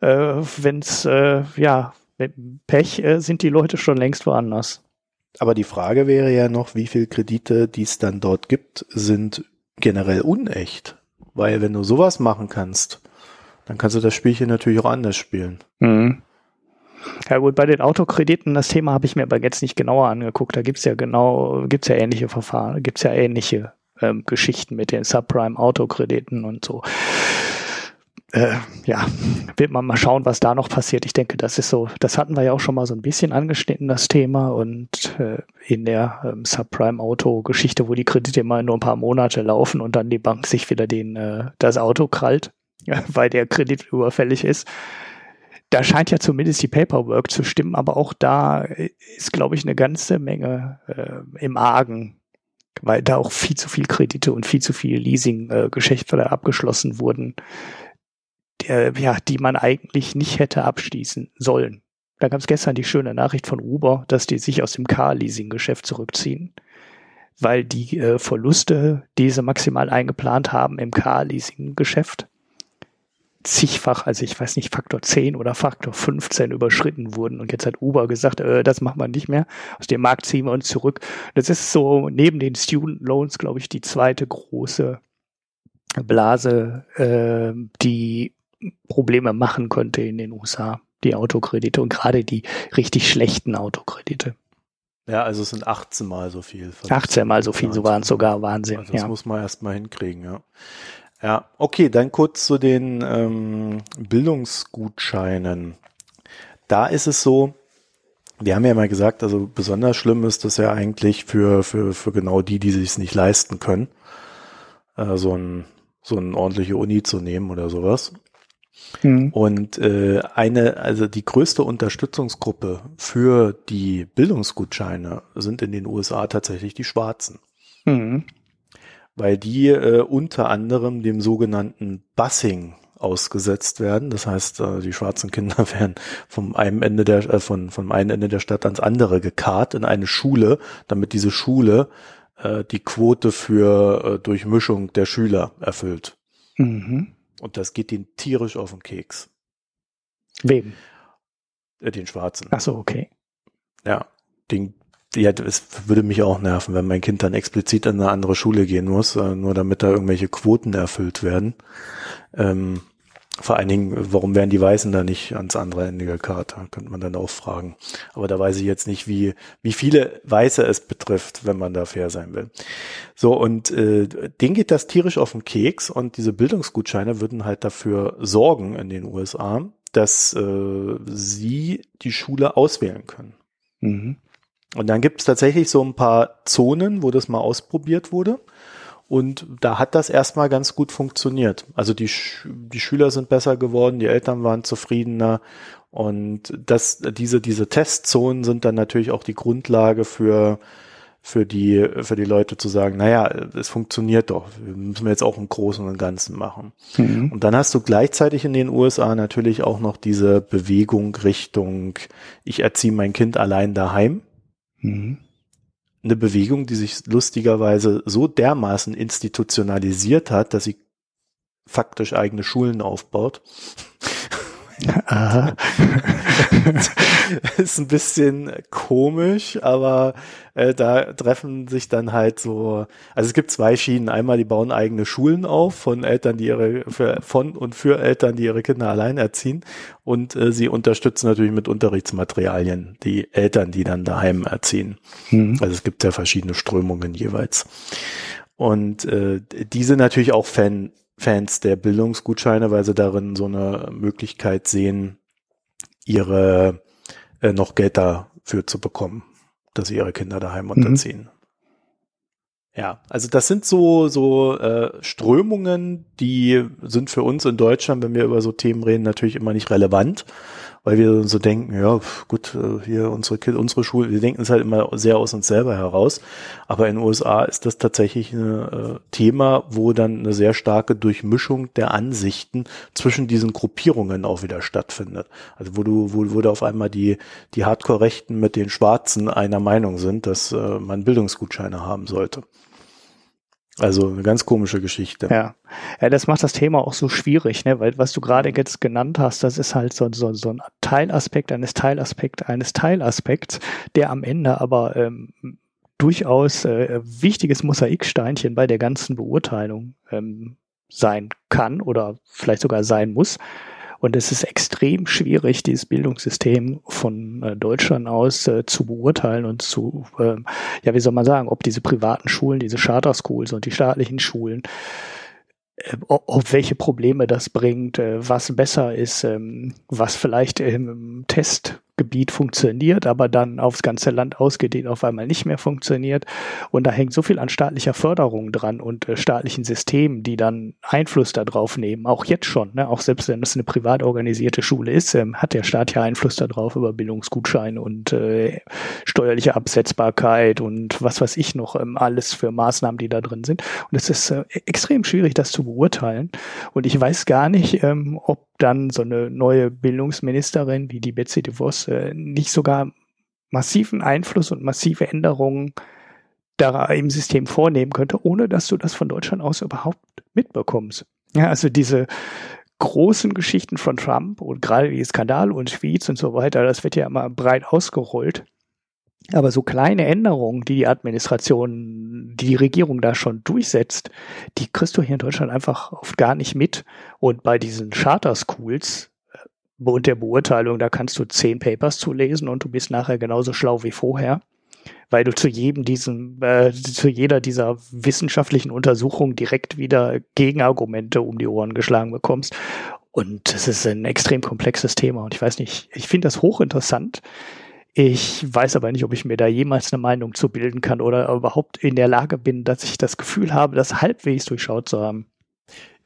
[SPEAKER 2] Äh, Wenn es, äh, ja, mit Pech äh, sind die Leute schon längst woanders.
[SPEAKER 1] Aber die Frage wäre ja noch, wie viel Kredite, die es dann dort gibt, sind generell unecht. Weil wenn du sowas machen kannst, dann kannst du das Spielchen natürlich auch anders spielen. Mhm.
[SPEAKER 2] Ja gut, bei den Autokrediten, das Thema habe ich mir aber jetzt nicht genauer angeguckt. Da gibt's ja genau, gibt's ja ähnliche Verfahren, gibt's ja ähnliche ähm, Geschichten mit den Subprime-Autokrediten und so äh, ja, wird man mal schauen, was da noch passiert. Ich denke, das ist so, das hatten wir ja auch schon mal so ein bisschen angeschnitten, das Thema. Und äh, in der ähm, Subprime-Auto-Geschichte, wo die Kredite immer nur ein paar Monate laufen und dann die Bank sich wieder den, äh, das Auto krallt, weil der Kredit überfällig ist. Da scheint ja zumindest die Paperwork zu stimmen, aber auch da ist, glaube ich, eine ganze Menge äh, im Argen, weil da auch viel zu viel Kredite und viel zu viel Leasing-Geschäfte äh, abgeschlossen wurden der, ja, die man eigentlich nicht hätte abschließen sollen. Da gab es gestern die schöne Nachricht von Uber, dass die sich aus dem Car-Leasing-Geschäft zurückziehen, weil die äh, Verluste, die sie maximal eingeplant haben im Car-Leasing-Geschäft, zigfach, also ich weiß nicht, Faktor 10 oder Faktor 15 überschritten wurden. Und jetzt hat Uber gesagt, äh, das machen wir nicht mehr. Aus dem Markt ziehen wir uns zurück. Das ist so neben den Student Loans, glaube ich, die zweite große Blase, äh, die Probleme machen könnte in den USA, die Autokredite und gerade die richtig schlechten Autokredite.
[SPEAKER 1] Ja, also es sind 18 mal so viel.
[SPEAKER 2] 18 mal so viel, so waren es sogar Wahnsinn. Also
[SPEAKER 1] das
[SPEAKER 2] ja.
[SPEAKER 1] muss man erstmal hinkriegen, ja. Ja, okay, dann kurz zu den ähm, Bildungsgutscheinen. Da ist es so, wir haben ja mal gesagt, also besonders schlimm ist das ja eigentlich für, für, für genau die, die sich es nicht leisten können. Äh, so ein so eine ordentliche Uni zu nehmen oder sowas. Mhm. Und äh, eine, also die größte Unterstützungsgruppe für die Bildungsgutscheine sind in den USA tatsächlich die Schwarzen. Mhm. Weil die äh, unter anderem dem sogenannten Bussing ausgesetzt werden. Das heißt, äh, die schwarzen Kinder werden vom einem Ende der, äh, von, vom einen Ende der Stadt ans andere gekarrt in eine Schule, damit diese Schule äh, die Quote für äh, Durchmischung der Schüler erfüllt. Mhm. Und das geht den tierisch auf den Keks.
[SPEAKER 2] Wem?
[SPEAKER 1] Äh, den Schwarzen.
[SPEAKER 2] Ach so, okay.
[SPEAKER 1] Ja, den, ja, es würde mich auch nerven, wenn mein Kind dann explizit in eine andere Schule gehen muss, äh, nur damit da irgendwelche Quoten erfüllt werden. Ähm, vor allen Dingen, warum werden die Weißen da nicht ans andere Ende gekarrt? Könnte man dann auch fragen. Aber da weiß ich jetzt nicht, wie, wie viele Weiße es betrifft, wenn man da fair sein will. So, und äh, denen geht das tierisch auf den Keks und diese Bildungsgutscheine würden halt dafür sorgen in den USA, dass äh, sie die Schule auswählen können. Mhm. Und dann gibt es tatsächlich so ein paar Zonen, wo das mal ausprobiert wurde. Und da hat das erstmal ganz gut funktioniert. Also die, Sch die Schüler sind besser geworden, die Eltern waren zufriedener. Und das, diese, diese Testzonen sind dann natürlich auch die Grundlage für, für die, für die Leute zu sagen, naja, es funktioniert doch. Wir müssen wir jetzt auch im Großen und Ganzen machen. Mhm. Und dann hast du gleichzeitig in den USA natürlich auch noch diese Bewegung Richtung, ich erziehe mein Kind allein daheim. Mhm eine Bewegung, die sich lustigerweise so dermaßen institutionalisiert hat, dass sie faktisch eigene Schulen aufbaut. Aha. ist ein bisschen komisch, aber äh, da treffen sich dann halt so, also es gibt zwei Schienen. Einmal, die bauen eigene Schulen auf von Eltern, die ihre, für, von und für Eltern, die ihre Kinder allein erziehen. Und äh, sie unterstützen natürlich mit Unterrichtsmaterialien die Eltern, die dann daheim erziehen. Mhm. Also es gibt ja verschiedene Strömungen jeweils. Und äh, die sind natürlich auch Fan Fans der Bildungsgutscheine, weil sie darin so eine Möglichkeit sehen, ihre äh, noch Geld dafür zu bekommen, dass sie ihre Kinder daheim mhm. unterziehen. Mhm. Ja, also das sind so so äh, Strömungen, die sind für uns in Deutschland, wenn wir über so Themen reden, natürlich immer nicht relevant weil wir so denken, ja, gut, äh, hier unsere unsere Schule, wir denken es halt immer sehr aus uns selber heraus. Aber in den USA ist das tatsächlich ein äh, Thema, wo dann eine sehr starke Durchmischung der Ansichten zwischen diesen Gruppierungen auch wieder stattfindet. Also wo du, wo, wo da auf einmal die, die Hardcore-Rechten mit den Schwarzen einer Meinung sind, dass äh, man Bildungsgutscheine haben sollte. Also eine ganz komische Geschichte.
[SPEAKER 2] Ja. ja, das macht das Thema auch so schwierig, ne? weil was du gerade jetzt genannt hast, das ist halt so, so, so ein Teilaspekt eines Teilaspekt eines Teilaspekts, der am Ende aber ähm, durchaus äh, wichtiges Mosaiksteinchen bei der ganzen Beurteilung ähm, sein kann oder vielleicht sogar sein muss. Und es ist extrem schwierig, dieses Bildungssystem von äh, Deutschland aus äh, zu beurteilen und zu, äh, ja, wie soll man sagen, ob diese privaten Schulen, diese Charter Schools und die staatlichen Schulen, äh, ob welche Probleme das bringt, äh, was besser ist, ähm, was vielleicht im Test Gebiet funktioniert, aber dann aufs ganze Land ausgedehnt auf einmal nicht mehr funktioniert. Und da hängt so viel an staatlicher Förderung dran und äh, staatlichen Systemen, die dann Einfluss darauf nehmen. Auch jetzt schon, ne? auch selbst wenn es eine privat organisierte Schule ist, ähm, hat der Staat ja Einfluss darauf über Bildungsgutscheine und äh, steuerliche Absetzbarkeit und was weiß ich noch, ähm, alles für Maßnahmen, die da drin sind. Und es ist äh, extrem schwierig, das zu beurteilen. Und ich weiß gar nicht, ähm, ob dann so eine neue Bildungsministerin wie die Betsy DeVos äh, nicht sogar massiven Einfluss und massive Änderungen da im System vornehmen könnte, ohne dass du das von Deutschland aus überhaupt mitbekommst. Ja, also diese großen Geschichten von Trump und gerade die Skandale und Tweets und so weiter, das wird ja immer breit ausgerollt. Aber so kleine Änderungen, die die Administration, die die Regierung da schon durchsetzt, die kriegst du hier in Deutschland einfach oft gar nicht mit. Und bei diesen Charter Schools äh, und der Beurteilung, da kannst du zehn Papers zulesen und du bist nachher genauso schlau wie vorher, weil du zu jedem diesen, äh, zu jeder dieser wissenschaftlichen Untersuchungen direkt wieder Gegenargumente um die Ohren geschlagen bekommst. Und es ist ein extrem komplexes Thema. Und ich weiß nicht, ich finde das hochinteressant. Ich weiß aber nicht, ob ich mir da jemals eine Meinung zu bilden kann oder überhaupt in der Lage bin, dass ich das Gefühl habe, das halbwegs durchschaut zu haben.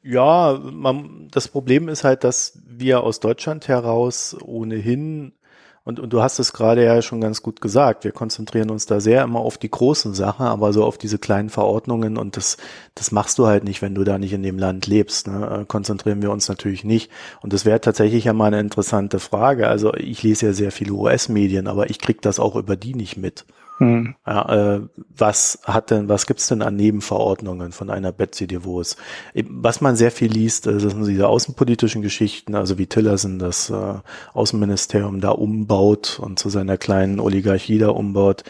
[SPEAKER 1] Ja, man, das Problem ist halt, dass wir aus Deutschland heraus ohnehin und, und du hast es gerade ja schon ganz gut gesagt. Wir konzentrieren uns da sehr immer auf die großen Sachen, aber so auf diese kleinen Verordnungen und das, das machst du halt nicht, wenn du da nicht in dem Land lebst. Ne? Äh, konzentrieren wir uns natürlich nicht. Und das wäre tatsächlich ja mal eine interessante Frage. Also ich lese ja sehr viele US-Medien, aber ich krieg das auch über die nicht mit. Hm. Ja, äh, was hat denn, was gibt's denn an Nebenverordnungen von einer Betsy DeVos? Was man sehr viel liest, äh, sind diese außenpolitischen Geschichten, also wie Tillerson das äh, Außenministerium da umbaut und zu seiner kleinen Oligarchie da umbaut.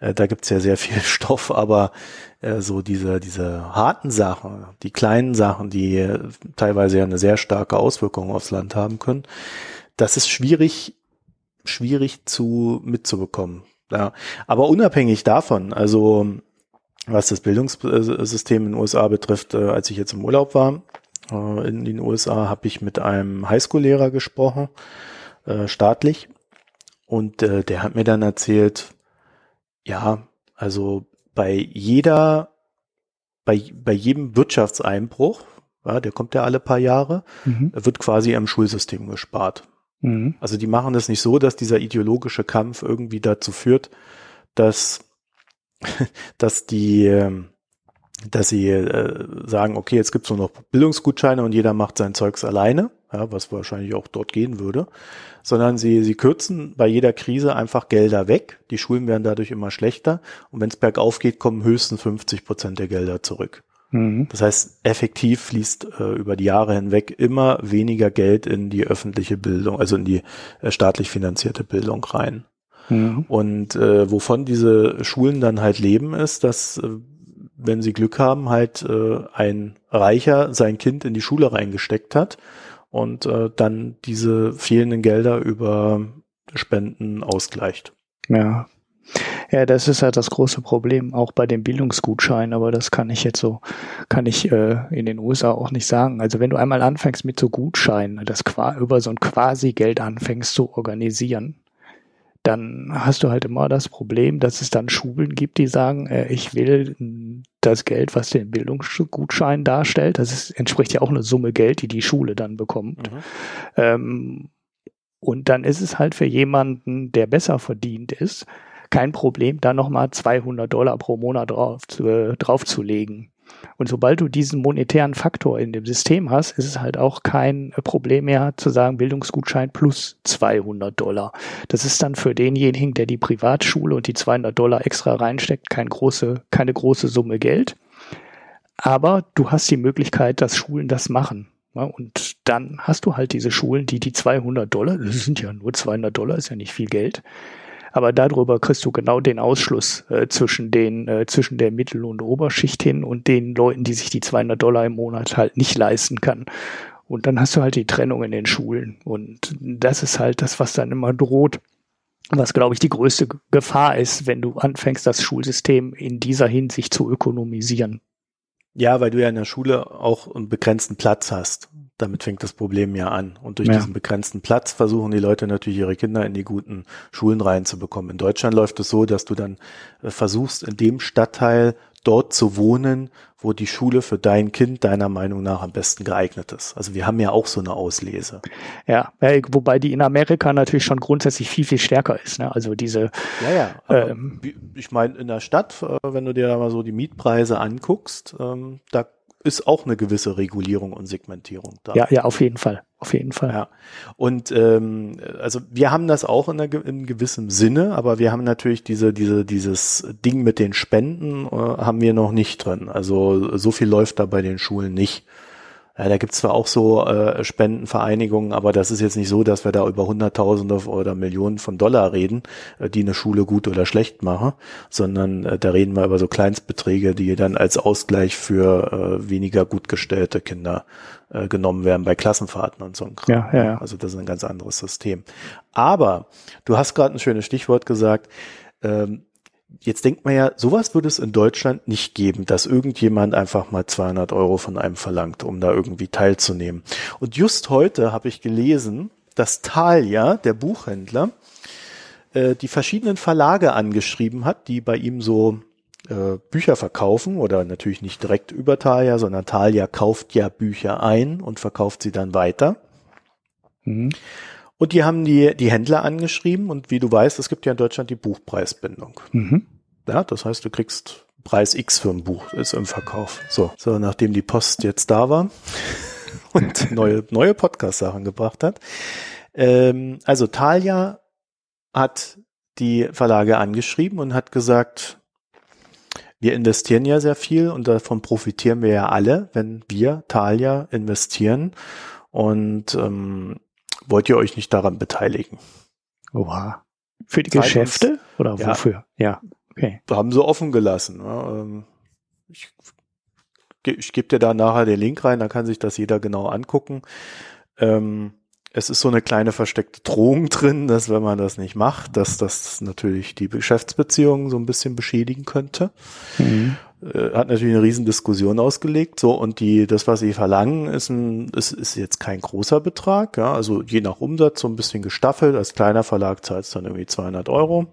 [SPEAKER 1] Äh, da gibt's ja sehr viel Stoff, aber äh, so diese, diese harten Sachen, die kleinen Sachen, die äh, teilweise ja eine sehr starke Auswirkung aufs Land haben können, das ist schwierig, schwierig zu mitzubekommen ja. Aber unabhängig davon, also was das Bildungssystem in den USA betrifft, äh, als ich jetzt im Urlaub war äh, in den USA, habe ich mit einem Highschool-Lehrer gesprochen, äh, staatlich, und der hat mir dann erzählt, ja, also bei jeder, bei, bei jedem Wirtschaftseinbruch, ja, der kommt ja alle paar Jahre, mhm. wird quasi am Schulsystem gespart. Mhm. Also die machen es nicht so, dass dieser ideologische Kampf irgendwie dazu führt, dass, dass die, ähm, dass sie äh, sagen, okay, jetzt gibt's nur noch Bildungsgutscheine und jeder macht sein Zeugs alleine, ja, was wahrscheinlich auch dort gehen würde, sondern sie, sie kürzen bei jeder Krise einfach Gelder weg. Die Schulen werden dadurch immer schlechter und wenn es bergauf geht, kommen höchstens 50 Prozent der Gelder zurück. Mhm. Das heißt, effektiv fließt äh, über die Jahre hinweg immer weniger Geld in die öffentliche Bildung, also in die äh, staatlich finanzierte Bildung rein. Mhm. Und äh, wovon diese Schulen dann halt leben, ist, dass, äh, wenn sie Glück haben, halt äh, ein Reicher sein Kind in die Schule reingesteckt hat und äh, dann diese fehlenden Gelder über Spenden ausgleicht.
[SPEAKER 2] Ja, ja, das ist halt das große Problem, auch bei dem Bildungsgutschein, aber das kann ich jetzt so, kann ich äh, in den USA auch nicht sagen. Also wenn du einmal anfängst mit so Gutscheinen, das über so ein Quasi-Geld anfängst zu organisieren, dann hast du halt immer das Problem, dass es dann Schulen gibt, die sagen, äh, ich will das Geld, was den Bildungsgutschein darstellt, das ist, entspricht ja auch eine Summe Geld, die die Schule dann bekommt. Mhm. Ähm, und dann ist es halt für jemanden, der besser verdient ist, kein Problem, da nochmal 200 Dollar pro Monat drauf, äh, draufzulegen. Und sobald du diesen monetären Faktor in dem System hast, ist es halt auch kein Problem mehr zu sagen, Bildungsgutschein plus 200 Dollar. Das ist dann für denjenigen, der die Privatschule und die 200 Dollar extra reinsteckt, keine große, keine große Summe Geld. Aber du hast die Möglichkeit, dass Schulen das machen. Und dann hast du halt diese Schulen, die die 200 Dollar, das sind ja nur 200 Dollar, ist ja nicht viel Geld, aber darüber kriegst du genau den Ausschluss äh, zwischen den, äh, zwischen der Mittel- und Oberschicht hin und den Leuten, die sich die 200 Dollar im Monat halt nicht leisten kann. Und dann hast du halt die Trennung in den Schulen. Und das ist halt das, was dann immer droht. Was, glaube ich, die größte Gefahr ist, wenn du anfängst, das Schulsystem in dieser Hinsicht zu ökonomisieren.
[SPEAKER 1] Ja, weil du ja in der Schule auch einen begrenzten Platz hast. Damit fängt das Problem ja an. Und durch ja. diesen begrenzten Platz versuchen die Leute natürlich ihre Kinder in die guten Schulen reinzubekommen. In Deutschland läuft es so, dass du dann äh, versuchst, in dem Stadtteil dort zu wohnen, wo die Schule für dein Kind deiner Meinung nach am besten geeignet ist. Also wir haben ja auch so eine Auslese.
[SPEAKER 2] Ja, wobei die in Amerika natürlich schon grundsätzlich viel, viel stärker ist. Ne? Also diese.
[SPEAKER 1] Ja, ja. Ähm, ich meine, in der Stadt, äh, wenn du dir da mal so die Mietpreise anguckst, ähm, da ist auch eine gewisse Regulierung und Segmentierung da.
[SPEAKER 2] Ja, ja, auf jeden Fall. Auf jeden Fall.
[SPEAKER 1] Ja. Und ähm, also wir haben das auch in, einer, in gewissem Sinne, aber wir haben natürlich diese, diese, dieses Ding mit den Spenden äh, haben wir noch nicht drin. Also so viel läuft da bei den Schulen nicht. Ja, da gibt's zwar auch so äh, Spendenvereinigungen, aber das ist jetzt nicht so, dass wir da über Hunderttausende oder Millionen von Dollar reden, äh, die eine Schule gut oder schlecht machen, sondern äh, da reden wir über so Kleinstbeträge, die dann als Ausgleich für äh, weniger gut gestellte Kinder äh, genommen werden bei Klassenfahrten und so.
[SPEAKER 2] Ja, ja, ja.
[SPEAKER 1] Also das ist ein ganz anderes System. Aber du hast gerade ein schönes Stichwort gesagt. Ähm, Jetzt denkt man ja, sowas würde es in Deutschland nicht geben, dass irgendjemand einfach mal 200 Euro von einem verlangt, um da irgendwie teilzunehmen. Und just heute habe ich gelesen, dass Thalia, der Buchhändler, äh, die verschiedenen Verlage angeschrieben hat, die bei ihm so äh, Bücher verkaufen oder natürlich nicht direkt über Thalia, sondern Thalia kauft ja Bücher ein und verkauft sie dann weiter. Mhm. Und die haben die, die Händler angeschrieben und wie du weißt, es gibt ja in Deutschland die Buchpreisbindung. Mhm. Ja, das heißt, du kriegst Preis X für ein Buch, ist im Verkauf. So, so nachdem die Post jetzt da war und neue, neue Podcast-Sachen gebracht hat. Ähm, also Thalia hat die Verlage angeschrieben und hat gesagt, wir investieren ja sehr viel und davon profitieren wir ja alle, wenn wir, Thalia, investieren. Und ähm, wollt ihr euch nicht daran beteiligen?
[SPEAKER 2] Oha. Für die Zeitens, Geschäfte oder ja, wofür?
[SPEAKER 1] Ja, okay. Haben sie offen gelassen. Ja, ähm, ich, ich gebe dir da nachher den Link rein, da kann sich das jeder genau angucken. Ähm, es ist so eine kleine versteckte Drohung drin, dass wenn man das nicht macht, dass das natürlich die Geschäftsbeziehungen so ein bisschen beschädigen könnte. Mhm. Äh, hat natürlich eine Riesendiskussion ausgelegt. So, und die, das, was sie verlangen, ist ein, ist, ist jetzt kein großer Betrag, ja, also je nach Umsatz so ein bisschen gestaffelt. Als kleiner Verlag zahlt es dann irgendwie 200 Euro.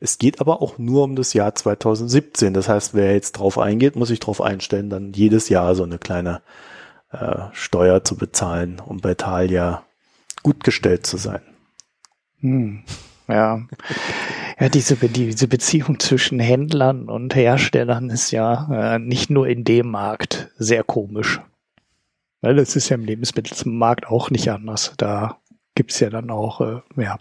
[SPEAKER 1] Es geht aber auch nur um das Jahr 2017. Das heißt, wer jetzt drauf eingeht, muss sich drauf einstellen, dann jedes Jahr so eine kleine äh, Steuer zu bezahlen, um bei Thalia gut gestellt zu sein.
[SPEAKER 2] Hm. Ja. Ja, diese, diese Beziehung zwischen Händlern und Herstellern ist ja äh, nicht nur in dem Markt sehr komisch. Weil das ist ja im Lebensmittelmarkt auch nicht anders. Da gibt's ja dann auch, äh, ja.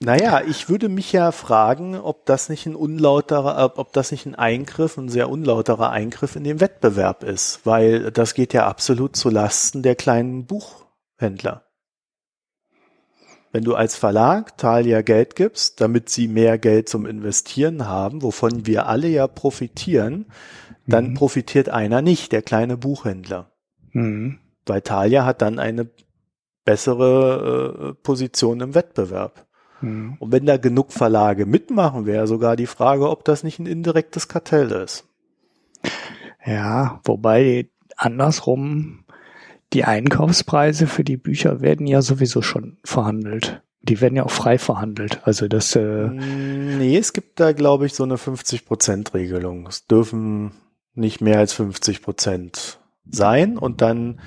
[SPEAKER 1] Naja, ich würde mich ja fragen, ob das nicht ein unlauterer, ob das nicht ein Eingriff, ein sehr unlauterer Eingriff in den Wettbewerb ist, weil das geht ja absolut zu Lasten der kleinen Buchhändler. Wenn du als Verlag Thalia Geld gibst, damit sie mehr Geld zum Investieren haben, wovon wir alle ja profitieren, dann mhm. profitiert einer nicht, der kleine Buchhändler. Mhm. Weil Thalia hat dann eine bessere äh, Position im Wettbewerb. Mhm. Und wenn da genug Verlage mitmachen, wäre sogar die Frage, ob das nicht ein indirektes Kartell ist.
[SPEAKER 2] Ja, wobei andersrum die Einkaufspreise für die Bücher werden ja sowieso schon verhandelt. Die werden ja auch frei verhandelt. Also das. Äh
[SPEAKER 1] mm, nee, es gibt da, glaube ich, so eine 50-Prozent-Regelung. Es dürfen nicht mehr als 50 Prozent sein und dann,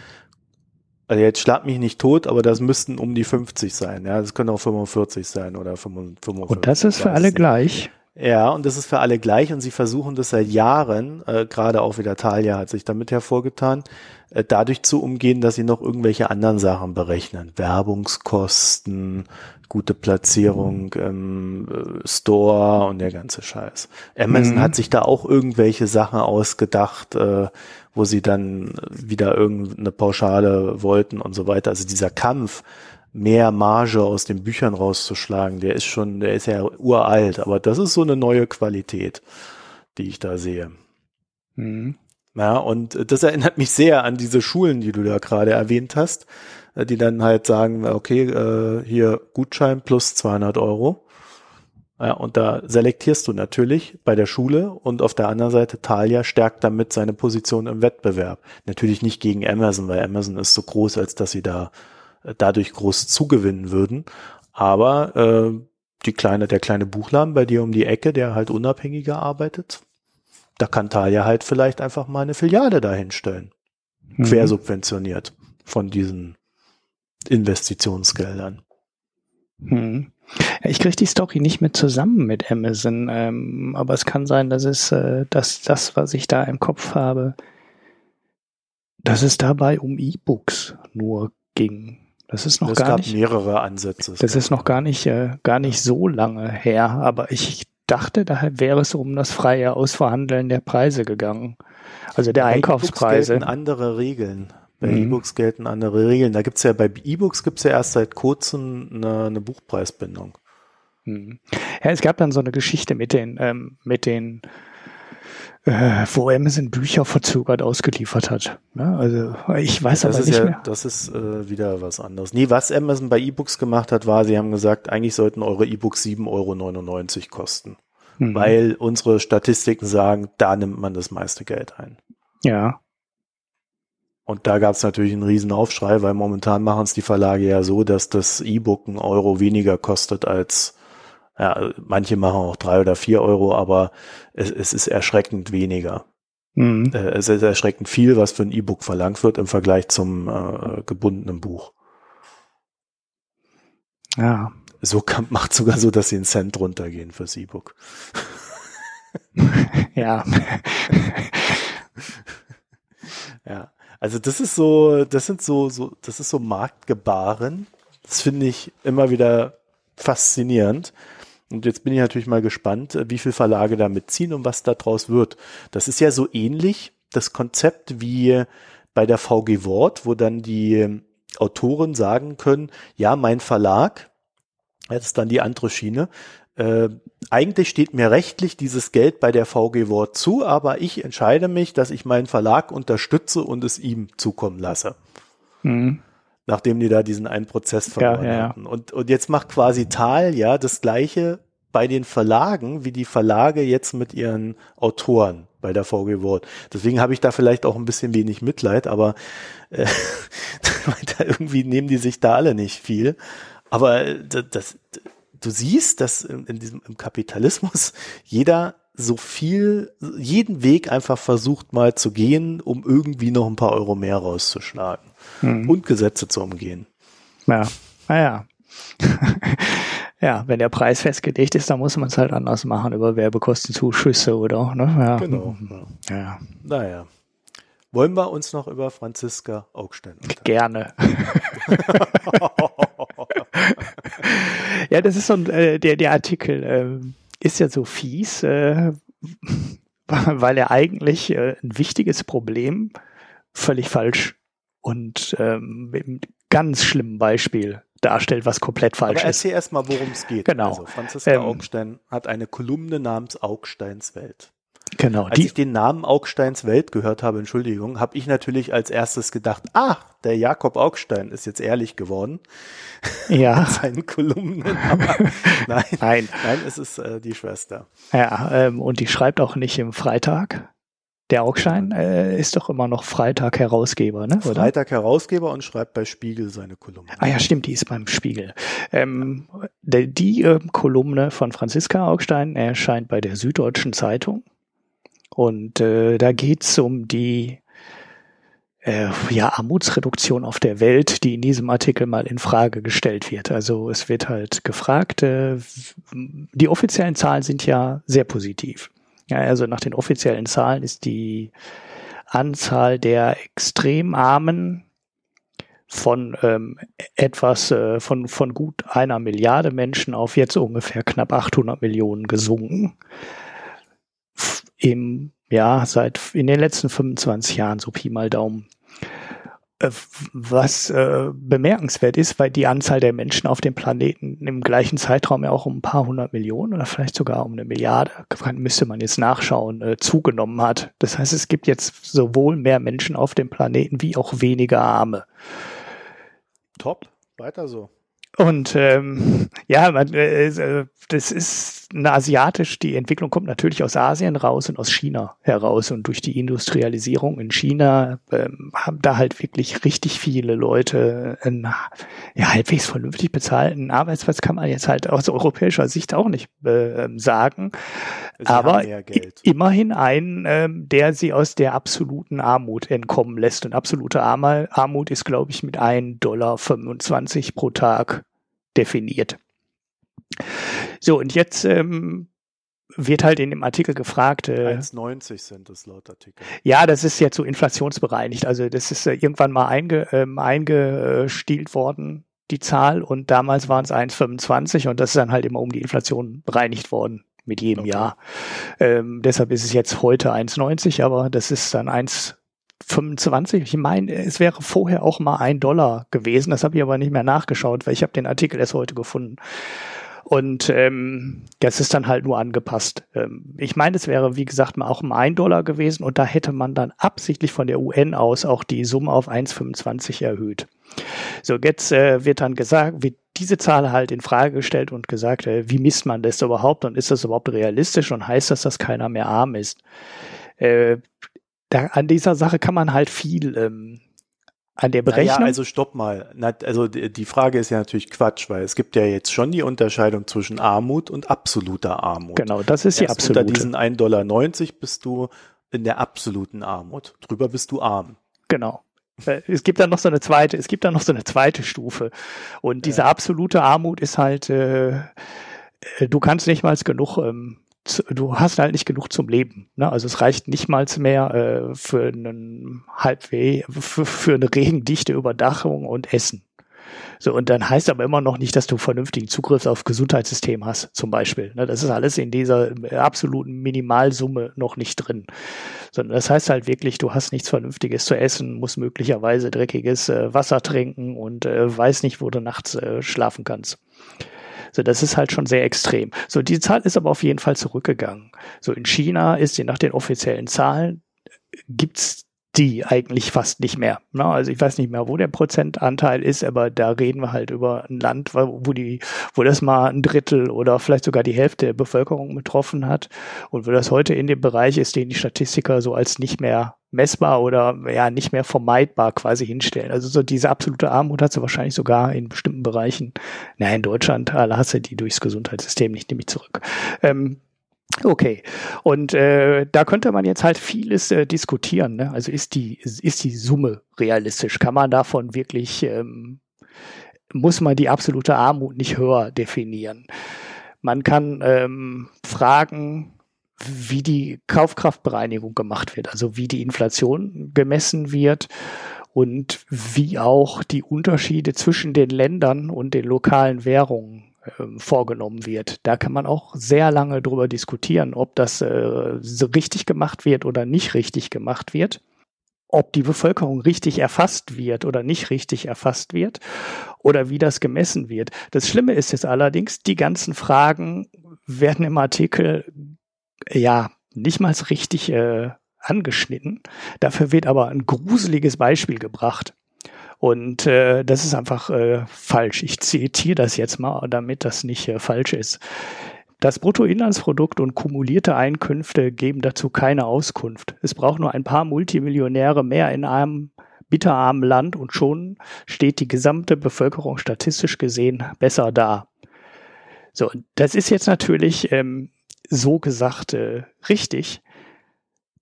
[SPEAKER 1] also jetzt schlag mich nicht tot, aber das müssten um die 50 sein. Ja, das können auch 45 sein oder 55.
[SPEAKER 2] Und das ist für alle gleich.
[SPEAKER 1] Ja, und das ist für alle gleich und sie versuchen das seit Jahren, äh, gerade auch wieder Thalia hat sich damit hervorgetan, äh, dadurch zu umgehen, dass sie noch irgendwelche anderen Sachen berechnen. Werbungskosten, gute Platzierung im äh, Store und der ganze Scheiß. Amazon mhm. hat sich da auch irgendwelche Sachen ausgedacht, äh, wo sie dann wieder irgendeine Pauschale wollten und so weiter. Also dieser Kampf, mehr Marge aus den Büchern rauszuschlagen, der ist schon, der ist ja uralt, aber das ist so eine neue Qualität, die ich da sehe. Mhm. Ja, und das erinnert mich sehr an diese Schulen, die du da gerade erwähnt hast, äh, die dann halt sagen, okay, äh, hier Gutschein plus 200 Euro. Ja, und da selektierst du natürlich bei der Schule und auf der anderen Seite Thalia stärkt damit seine Position im Wettbewerb. Natürlich nicht gegen Amazon, weil Amazon ist so groß, als dass sie da dadurch groß zugewinnen würden. Aber äh, die kleine, der kleine Buchladen bei dir um die Ecke, der halt unabhängiger arbeitet, da kann Thalia halt vielleicht einfach mal eine Filiale dahinstellen. Mhm. Quersubventioniert von diesen Investitionsgeldern.
[SPEAKER 2] Hm. Ich kriege die Story nicht mehr zusammen mit Amazon, ähm, aber es kann sein, dass es, äh, dass das, was ich da im Kopf habe, dass es dabei um E-Books nur ging. Das ist noch
[SPEAKER 1] es
[SPEAKER 2] gar
[SPEAKER 1] gab
[SPEAKER 2] nicht.
[SPEAKER 1] mehrere Ansätze.
[SPEAKER 2] Das ist noch gar nicht, äh, gar nicht so lange her, aber ich dachte, da wäre es um das freie Ausverhandeln der Preise gegangen. Also der bei Einkaufspreise.
[SPEAKER 1] E gelten andere Regeln. Bei mhm. E-Books gelten andere Regeln. Da gibt's ja bei E-Books gibt's ja erst seit kurzem eine, eine Buchpreisbindung.
[SPEAKER 2] Mhm. Ja, es gab dann so eine Geschichte mit den, ähm, mit den äh, wo Amazon Bücher verzögert ausgeliefert hat. Ja, also ich weiß das aber nicht
[SPEAKER 1] ja,
[SPEAKER 2] mehr.
[SPEAKER 1] Das ist äh, wieder was anderes. Nee, was Amazon bei E-Books gemacht hat, war, sie haben gesagt, eigentlich sollten eure E-Books 7,99 Euro kosten. Mhm. Weil unsere Statistiken sagen, da nimmt man das meiste Geld ein.
[SPEAKER 2] Ja.
[SPEAKER 1] Und da gab es natürlich einen riesen Aufschrei, weil momentan machen es die Verlage ja so, dass das E-Book einen Euro weniger kostet als Ja, manche machen auch drei oder vier Euro, aber es, es ist erschreckend weniger. Mhm. Äh, es ist erschreckend viel, was für ein E-Book verlangt wird im Vergleich zum äh, gebundenen Buch.
[SPEAKER 2] Ja.
[SPEAKER 1] So macht sogar so, dass sie einen Cent runtergehen fürs E-Book.
[SPEAKER 2] ja.
[SPEAKER 1] ja. Also das ist so, das sind so, so, das ist so Marktgebaren. Das finde ich immer wieder faszinierend. Und jetzt bin ich natürlich mal gespannt, wie viele Verlage da mitziehen und was da draus wird. Das ist ja so ähnlich, das Konzept wie bei der VG Wort, wo dann die Autoren sagen können, ja, mein Verlag, das ist dann die andere Schiene, äh, eigentlich steht mir rechtlich dieses Geld bei der VG Wort zu, aber ich entscheide mich, dass ich meinen Verlag unterstütze und es ihm zukommen lasse. Mhm nachdem die da diesen einen Prozess verloren ja, ja, hatten. Und, und jetzt macht quasi Tal ja das gleiche bei den Verlagen, wie die Verlage jetzt mit ihren Autoren bei der VG Wort. Deswegen habe ich da vielleicht auch ein bisschen wenig Mitleid, aber äh, irgendwie nehmen die sich da alle nicht viel. Aber äh, das, das, du siehst, dass in diesem im Kapitalismus jeder so viel, jeden Weg einfach versucht mal zu gehen, um irgendwie noch ein paar Euro mehr rauszuschlagen hm. und Gesetze zu umgehen.
[SPEAKER 2] Ja, naja. ja, wenn der Preis festgelegt ist, dann muss man es halt anders machen über Werbekostenzuschüsse oder, ne? Ja.
[SPEAKER 1] Genau. Ja. ja. Naja. Wollen wir uns noch über Franziska Augstein
[SPEAKER 2] unterhalten? Gerne. ja, das ist so ein, äh, der, der Artikel äh, ist ja so fies, äh, weil er eigentlich äh, ein wichtiges Problem völlig falsch und ähm, mit ganz schlimmen Beispiel darstellt, was komplett falsch
[SPEAKER 1] Aber
[SPEAKER 2] ist.
[SPEAKER 1] erzähl erst mal, worum es geht.
[SPEAKER 2] Genau.
[SPEAKER 1] Also Franziska ähm, Augstein hat eine Kolumne namens Augsteins Welt.
[SPEAKER 2] Genau.
[SPEAKER 1] Als ich den Namen Augsteins Welt gehört habe, Entschuldigung, habe ich natürlich als erstes gedacht, ah, der Jakob Augstein ist jetzt ehrlich geworden.
[SPEAKER 2] Ja.
[SPEAKER 1] seinen Kolumnen. Nein, nein, nein, es ist äh, die Schwester.
[SPEAKER 2] Ja, ähm, und die schreibt auch nicht im Freitag, der Augstein äh, ist doch immer noch Freitag Herausgeber, ne?
[SPEAKER 1] Oder? Freitag Herausgeber und schreibt bei Spiegel seine Kolumne.
[SPEAKER 2] Ah ja, stimmt, die ist beim Spiegel. Ähm, die die äh, Kolumne von Franziska Augstein erscheint bei der Süddeutschen Zeitung. Und äh, da geht's um die äh, ja, Armutsreduktion auf der Welt, die in diesem Artikel mal in Frage gestellt wird. Also es wird halt gefragt, äh, die offiziellen Zahlen sind ja sehr positiv. Ja, also nach den offiziellen Zahlen ist die Anzahl der extrem Armen von ähm, etwas äh, von von gut einer Milliarde Menschen auf jetzt ungefähr knapp 800 Millionen gesunken. Im ja seit in den letzten 25 Jahren so Pi mal Daumen. Äh, was äh, bemerkenswert ist, weil die Anzahl der Menschen auf dem Planeten im gleichen Zeitraum ja auch um ein paar hundert Millionen oder vielleicht sogar um eine Milliarde, müsste man jetzt nachschauen, äh, zugenommen hat. Das heißt, es gibt jetzt sowohl mehr Menschen auf dem Planeten wie auch weniger Arme.
[SPEAKER 1] Top, weiter so.
[SPEAKER 2] Und ähm, ja, man, äh, äh, das ist asiatisch, die Entwicklung kommt natürlich aus Asien raus und aus China heraus. Und durch die Industrialisierung in China ähm, haben da halt wirklich richtig viele Leute einen ja, halbwegs vernünftig bezahlten Arbeitsplatz, kann man jetzt halt aus europäischer Sicht auch nicht äh, sagen. Sie Aber immerhin einen, ähm, der sie aus der absoluten Armut entkommen lässt. Und absolute Armut ist, glaube ich, mit 1,25 Dollar pro Tag definiert. So, und jetzt ähm, wird halt in dem Artikel gefragt.
[SPEAKER 1] Äh, 1,90 sind es laut Artikel.
[SPEAKER 2] Ja, das ist jetzt so inflationsbereinigt. Also das ist äh, irgendwann mal einge, ähm, eingestielt worden, die Zahl. Und damals waren es 1,25 und das ist dann halt immer um die Inflation bereinigt worden mit jedem okay. Jahr. Ähm, deshalb ist es jetzt heute 1,90, aber das ist dann 1, 25. Ich meine, es wäre vorher auch mal ein Dollar gewesen. Das habe ich aber nicht mehr nachgeschaut, weil ich habe den Artikel erst heute gefunden. Und ähm, das ist dann halt nur angepasst. Ähm, ich meine, es wäre, wie gesagt, mal auch mal ein Dollar gewesen und da hätte man dann absichtlich von der UN aus auch die Summe auf 1,25 erhöht. So, jetzt äh, wird dann gesagt, wird diese Zahl halt in Frage gestellt und gesagt, äh, wie misst man das überhaupt und ist das überhaupt realistisch und heißt das, dass keiner mehr arm ist? Äh, da, an dieser Sache kann man halt viel ähm, an der Berechnung. Naja,
[SPEAKER 1] also stopp mal. Also die Frage ist ja natürlich Quatsch, weil es gibt ja jetzt schon die Unterscheidung zwischen Armut und absoluter Armut.
[SPEAKER 2] Genau, das ist die absolute.
[SPEAKER 1] Unter diesen 1,90 Dollar bist du in der absoluten Armut. Drüber bist du arm.
[SPEAKER 2] Genau. Äh, es gibt dann noch so eine zweite, es gibt dann noch so eine zweite Stufe. Und diese ja. absolute Armut ist halt, äh, äh du kannst nicht mal genug ähm, du hast halt nicht genug zum Leben. Ne? Also es reicht nicht mal mehr äh, für einen Halbweh, für, für eine regendichte Überdachung und Essen. So, und dann heißt aber immer noch nicht, dass du vernünftigen Zugriff auf Gesundheitssystem hast, zum Beispiel. Ne? Das ist alles in dieser absoluten Minimalsumme noch nicht drin. Sondern das heißt halt wirklich, du hast nichts Vernünftiges zu essen, musst möglicherweise dreckiges äh, Wasser trinken und äh, weiß nicht, wo du nachts äh, schlafen kannst. So, das ist halt schon sehr extrem. So, die Zahl ist aber auf jeden Fall zurückgegangen. So, in China ist sie nach den offiziellen Zahlen, gibt's die eigentlich fast nicht mehr. Ne? Also ich weiß nicht mehr, wo der Prozentanteil ist, aber da reden wir halt über ein Land, wo die, wo das mal ein Drittel oder vielleicht sogar die Hälfte der Bevölkerung betroffen hat und wo das heute in dem Bereich ist, den die Statistiker so als nicht mehr messbar oder ja nicht mehr vermeidbar quasi hinstellen. Also so diese absolute Armut hat sie wahrscheinlich sogar in bestimmten Bereichen. Na, in Deutschland alle hast du die durchs Gesundheitssystem nicht nämlich zurück. Ähm, Okay, und äh, da könnte man jetzt halt vieles äh, diskutieren. Ne? Also ist die ist die Summe realistisch? Kann man davon wirklich ähm, muss man die absolute Armut nicht höher definieren? Man kann ähm, fragen, wie die Kaufkraftbereinigung gemacht wird, also wie die Inflation gemessen wird und wie auch die Unterschiede zwischen den Ländern und den lokalen Währungen vorgenommen wird. Da kann man auch sehr lange drüber diskutieren, ob das äh, richtig gemacht wird oder nicht richtig gemacht wird, ob die Bevölkerung richtig erfasst wird oder nicht richtig erfasst wird oder wie das gemessen wird. Das Schlimme ist jetzt allerdings, die ganzen Fragen werden im Artikel ja nicht mal richtig äh, angeschnitten. Dafür wird aber ein gruseliges Beispiel gebracht. Und äh, das ist einfach äh, falsch. Ich zitiere das jetzt mal, damit das nicht äh, falsch ist. Das Bruttoinlandsprodukt und kumulierte Einkünfte geben dazu keine Auskunft. Es braucht nur ein paar Multimillionäre mehr in einem bitterarmen Land und schon steht die gesamte Bevölkerung statistisch gesehen besser da. So, das ist jetzt natürlich ähm, so gesagt äh, richtig,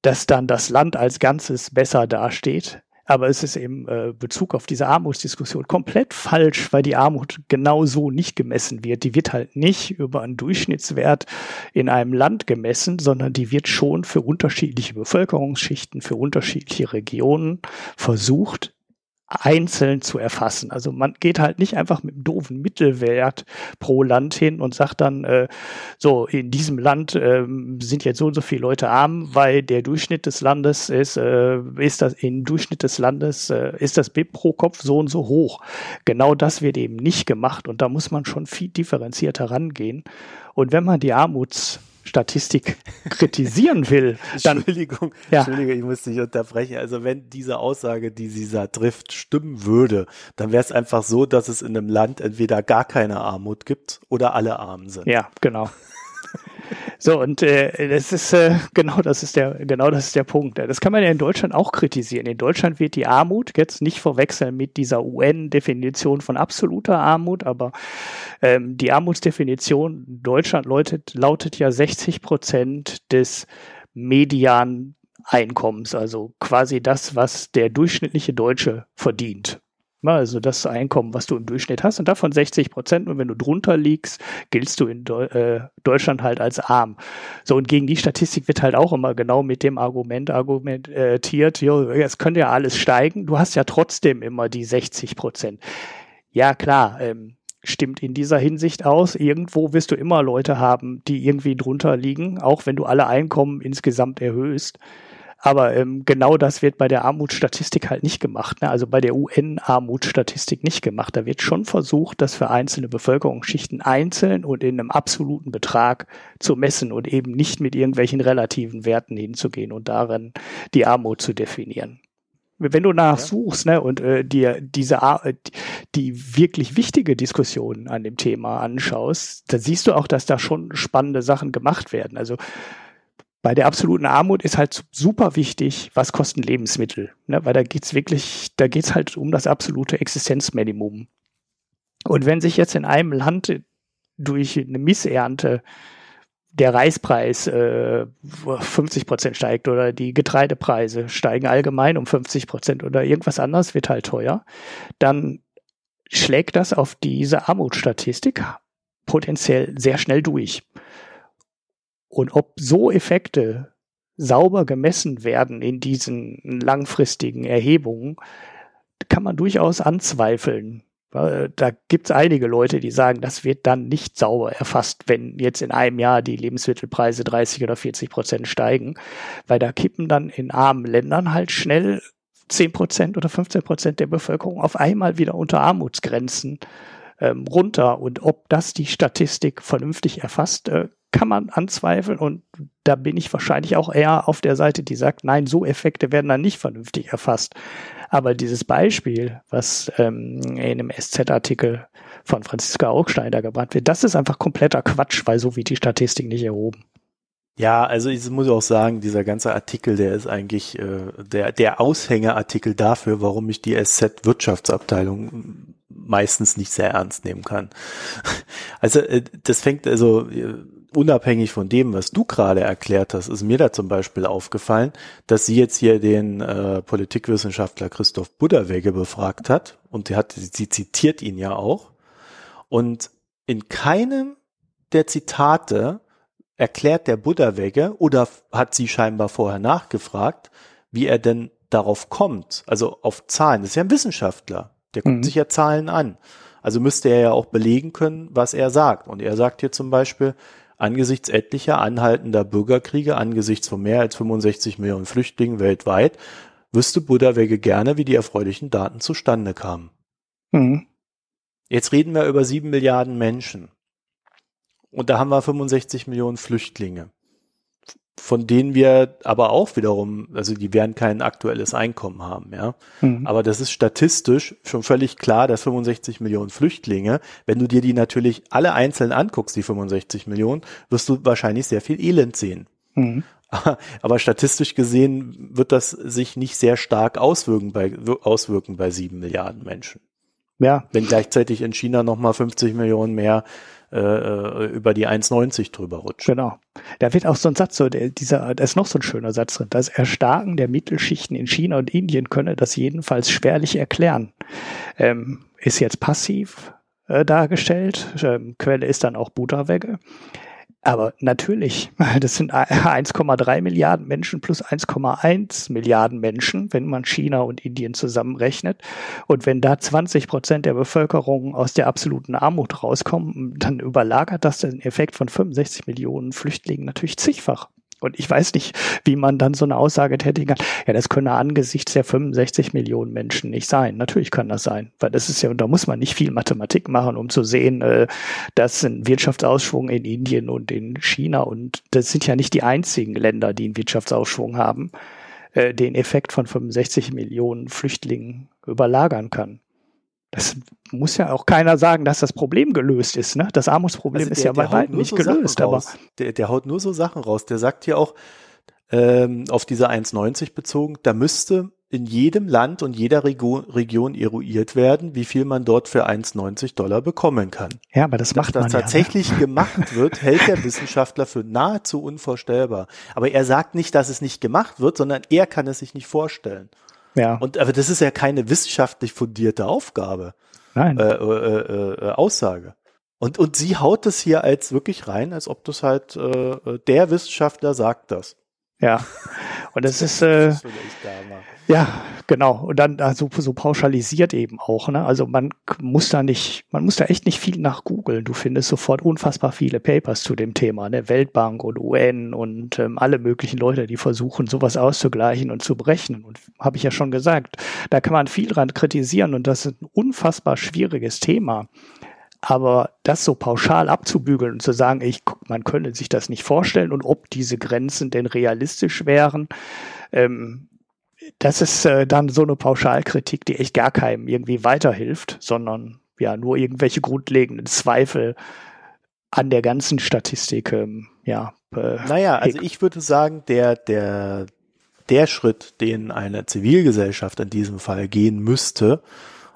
[SPEAKER 2] dass dann das Land als Ganzes besser dasteht. Aber es ist im äh, Bezug auf diese Armutsdiskussion komplett falsch, weil die Armut genau so nicht gemessen wird. Die wird halt nicht über einen Durchschnittswert in einem Land gemessen, sondern die wird schon für unterschiedliche Bevölkerungsschichten, für unterschiedliche Regionen versucht einzeln zu erfassen. Also man geht halt nicht einfach mit einem doofen Mittelwert pro Land hin und sagt dann, äh, so in diesem Land äh, sind jetzt so und so viele Leute arm, weil der Durchschnitt des Landes ist, äh, ist das im Durchschnitt des Landes äh, ist das BIP pro Kopf so und so hoch. Genau das wird eben nicht gemacht und da muss man schon viel differenzierter rangehen. Und wenn man die Armuts Statistik kritisieren will,
[SPEAKER 1] dann. Entschuldigung, ja. Entschuldigung, ich muss dich unterbrechen. Also wenn diese Aussage, die sie da trifft, stimmen würde, dann wäre es einfach so, dass es in einem Land entweder gar keine Armut gibt oder alle arm sind.
[SPEAKER 2] Ja, genau. So, und äh, das ist äh, genau das ist der, genau das ist der Punkt. Das kann man ja in Deutschland auch kritisieren. In Deutschland wird die Armut jetzt nicht verwechseln mit dieser UN-Definition von absoluter Armut, aber ähm, die Armutsdefinition in Deutschland lautet, lautet ja 60 Prozent des Median Einkommens, also quasi das, was der durchschnittliche Deutsche verdient. Also das Einkommen, was du im Durchschnitt hast, und davon 60 Prozent. Und wenn du drunter liegst, giltst du in äh, Deutschland halt als arm. So, und gegen die Statistik wird halt auch immer genau mit dem Argument argumentiert, jo, es könnte ja alles steigen. Du hast ja trotzdem immer die 60 Prozent. Ja, klar, ähm, stimmt in dieser Hinsicht aus. Irgendwo wirst du immer Leute haben, die irgendwie drunter liegen, auch wenn du alle Einkommen insgesamt erhöhst. Aber ähm, genau das wird bei der Armutsstatistik halt nicht gemacht. Ne? Also bei der UN-Armutsstatistik nicht gemacht. Da wird schon versucht, das für einzelne Bevölkerungsschichten einzeln und in einem absoluten Betrag zu messen und eben nicht mit irgendwelchen relativen Werten hinzugehen und darin die Armut zu definieren wenn du nachsuchst ne, und äh, dir diese äh, die wirklich wichtige Diskussion an dem Thema anschaust, dann siehst du auch, dass da schon spannende Sachen gemacht werden. Also bei der absoluten Armut ist halt super wichtig, was kosten Lebensmittel. Ne? Weil da geht's wirklich, da geht's halt um das absolute Existenzminimum. Und wenn sich jetzt in einem Land durch eine Missernte der Reispreis äh, 50 Prozent steigt oder die Getreidepreise steigen allgemein um 50 Prozent oder irgendwas anderes wird halt teuer, dann schlägt das auf diese Armutsstatistik potenziell sehr schnell durch. Und ob so Effekte sauber gemessen werden in diesen langfristigen Erhebungen, kann man durchaus anzweifeln. Da gibt es einige Leute, die sagen, das wird dann nicht sauber erfasst, wenn jetzt in einem Jahr die Lebensmittelpreise 30 oder 40 Prozent steigen, weil da kippen dann in armen Ländern halt schnell 10 Prozent oder 15 Prozent der Bevölkerung auf einmal wieder unter Armutsgrenzen ähm, runter. Und ob das die Statistik vernünftig erfasst, äh, kann man anzweifeln und da bin ich wahrscheinlich auch eher auf der Seite, die sagt, nein, so Effekte werden dann nicht vernünftig erfasst. Aber dieses Beispiel, was ähm, in einem SZ-Artikel von Franziska Augstein da gebracht wird, das ist einfach kompletter Quatsch, weil so wird die Statistik nicht erhoben.
[SPEAKER 1] Ja, also ich muss auch sagen, dieser ganze Artikel, der ist eigentlich äh, der, der Aushängeartikel dafür, warum ich die SZ-Wirtschaftsabteilung meistens nicht sehr ernst nehmen kann. Also äh, das fängt also äh, unabhängig von dem, was du gerade erklärt hast, ist mir da zum Beispiel aufgefallen, dass sie jetzt hier den äh, Politikwissenschaftler Christoph Budderwege befragt hat und die hat, sie zitiert ihn ja auch. Und in keinem der Zitate erklärt der Budderwege oder hat sie scheinbar vorher nachgefragt, wie er denn darauf kommt, also auf Zahlen. Das ist ja ein Wissenschaftler, der guckt mhm. sich ja Zahlen an. Also müsste er ja auch belegen können, was er sagt. Und er sagt hier zum Beispiel, angesichts etlicher anhaltender Bürgerkriege, angesichts von mehr als 65 Millionen Flüchtlingen weltweit, wüsste Buddha-Wege gerne, wie die erfreulichen Daten zustande kamen. Mhm. Jetzt reden wir über sieben Milliarden Menschen. Und da haben wir 65 Millionen Flüchtlinge von denen wir aber auch wiederum, also die werden kein aktuelles Einkommen haben, ja. Mhm. Aber das ist statistisch schon völlig klar, dass 65 Millionen Flüchtlinge, wenn du dir die natürlich alle einzeln anguckst, die 65 Millionen, wirst du wahrscheinlich sehr viel Elend sehen. Mhm. Aber statistisch gesehen wird das sich nicht sehr stark auswirken bei, auswirken bei sieben Milliarden Menschen. Ja. Wenn gleichzeitig in China nochmal 50 Millionen mehr äh, äh, über die 1,90 drüber rutscht.
[SPEAKER 2] Genau. Da wird auch so ein Satz, so der, dieser, da ist noch so ein schöner Satz drin. Das Erstarken der Mittelschichten in China und Indien könne das jedenfalls schwerlich erklären. Ähm, ist jetzt passiv äh, dargestellt. Ähm, Quelle ist dann auch Butterwegge. Aber natürlich, das sind 1,3 Milliarden Menschen plus 1,1 Milliarden Menschen, wenn man China und Indien zusammenrechnet. Und wenn da 20 Prozent der Bevölkerung aus der absoluten Armut rauskommen, dann überlagert das den Effekt von 65 Millionen Flüchtlingen natürlich zigfach. Und ich weiß nicht, wie man dann so eine Aussage tätigen kann. Ja, das könne angesichts der 65 Millionen Menschen nicht sein. Natürlich kann das sein, weil das ist ja, und da muss man nicht viel Mathematik machen, um zu sehen, äh, dass ein Wirtschaftsausschwung in Indien und in China und das sind ja nicht die einzigen Länder, die einen Wirtschaftsausschwung haben, äh, den Effekt von 65 Millionen Flüchtlingen überlagern kann. Das muss ja auch keiner sagen, dass das Problem gelöst ist. Ne? Das Armutsproblem also der, ist ja bei weitem nicht so gelöst. Aber
[SPEAKER 1] der, der haut nur so Sachen raus. Der sagt hier auch ähm, auf diese 1,90 bezogen, da müsste in jedem Land und jeder Rego Region eruiert werden, wie viel man dort für 1,90 Dollar bekommen kann.
[SPEAKER 2] Ja, aber das macht
[SPEAKER 1] Dass
[SPEAKER 2] man
[SPEAKER 1] das tatsächlich ja, ne? gemacht wird, hält der Wissenschaftler für nahezu unvorstellbar. Aber er sagt nicht, dass es nicht gemacht wird, sondern er kann es sich nicht vorstellen. Ja. Und aber das ist ja keine wissenschaftlich fundierte Aufgabe. Nein. Äh, äh, äh, äh, Aussage. Und, und sie haut das hier als wirklich rein, als ob das halt äh, äh der Wissenschaftler sagt das.
[SPEAKER 2] Ja. Und das ist, äh, ja, genau. Und dann also so pauschalisiert eben auch. Ne? Also man muss da nicht, man muss da echt nicht viel nach googeln. Du findest sofort unfassbar viele Papers zu dem Thema, ne? Weltbank und UN und ähm, alle möglichen Leute, die versuchen, sowas auszugleichen und zu berechnen. Und habe ich ja schon gesagt, da kann man viel dran kritisieren und das ist ein unfassbar schwieriges Thema. Aber das so pauschal abzubügeln und zu sagen, ich, man könne sich das nicht vorstellen und ob diese Grenzen denn realistisch wären, ähm, das ist äh, dann so eine Pauschalkritik, die echt gar keinem irgendwie weiterhilft, sondern ja nur irgendwelche grundlegenden Zweifel an der ganzen Statistik ähm, ja.
[SPEAKER 1] Äh, naja, also ich würde sagen, der, der, der Schritt, den eine Zivilgesellschaft in diesem Fall gehen müsste,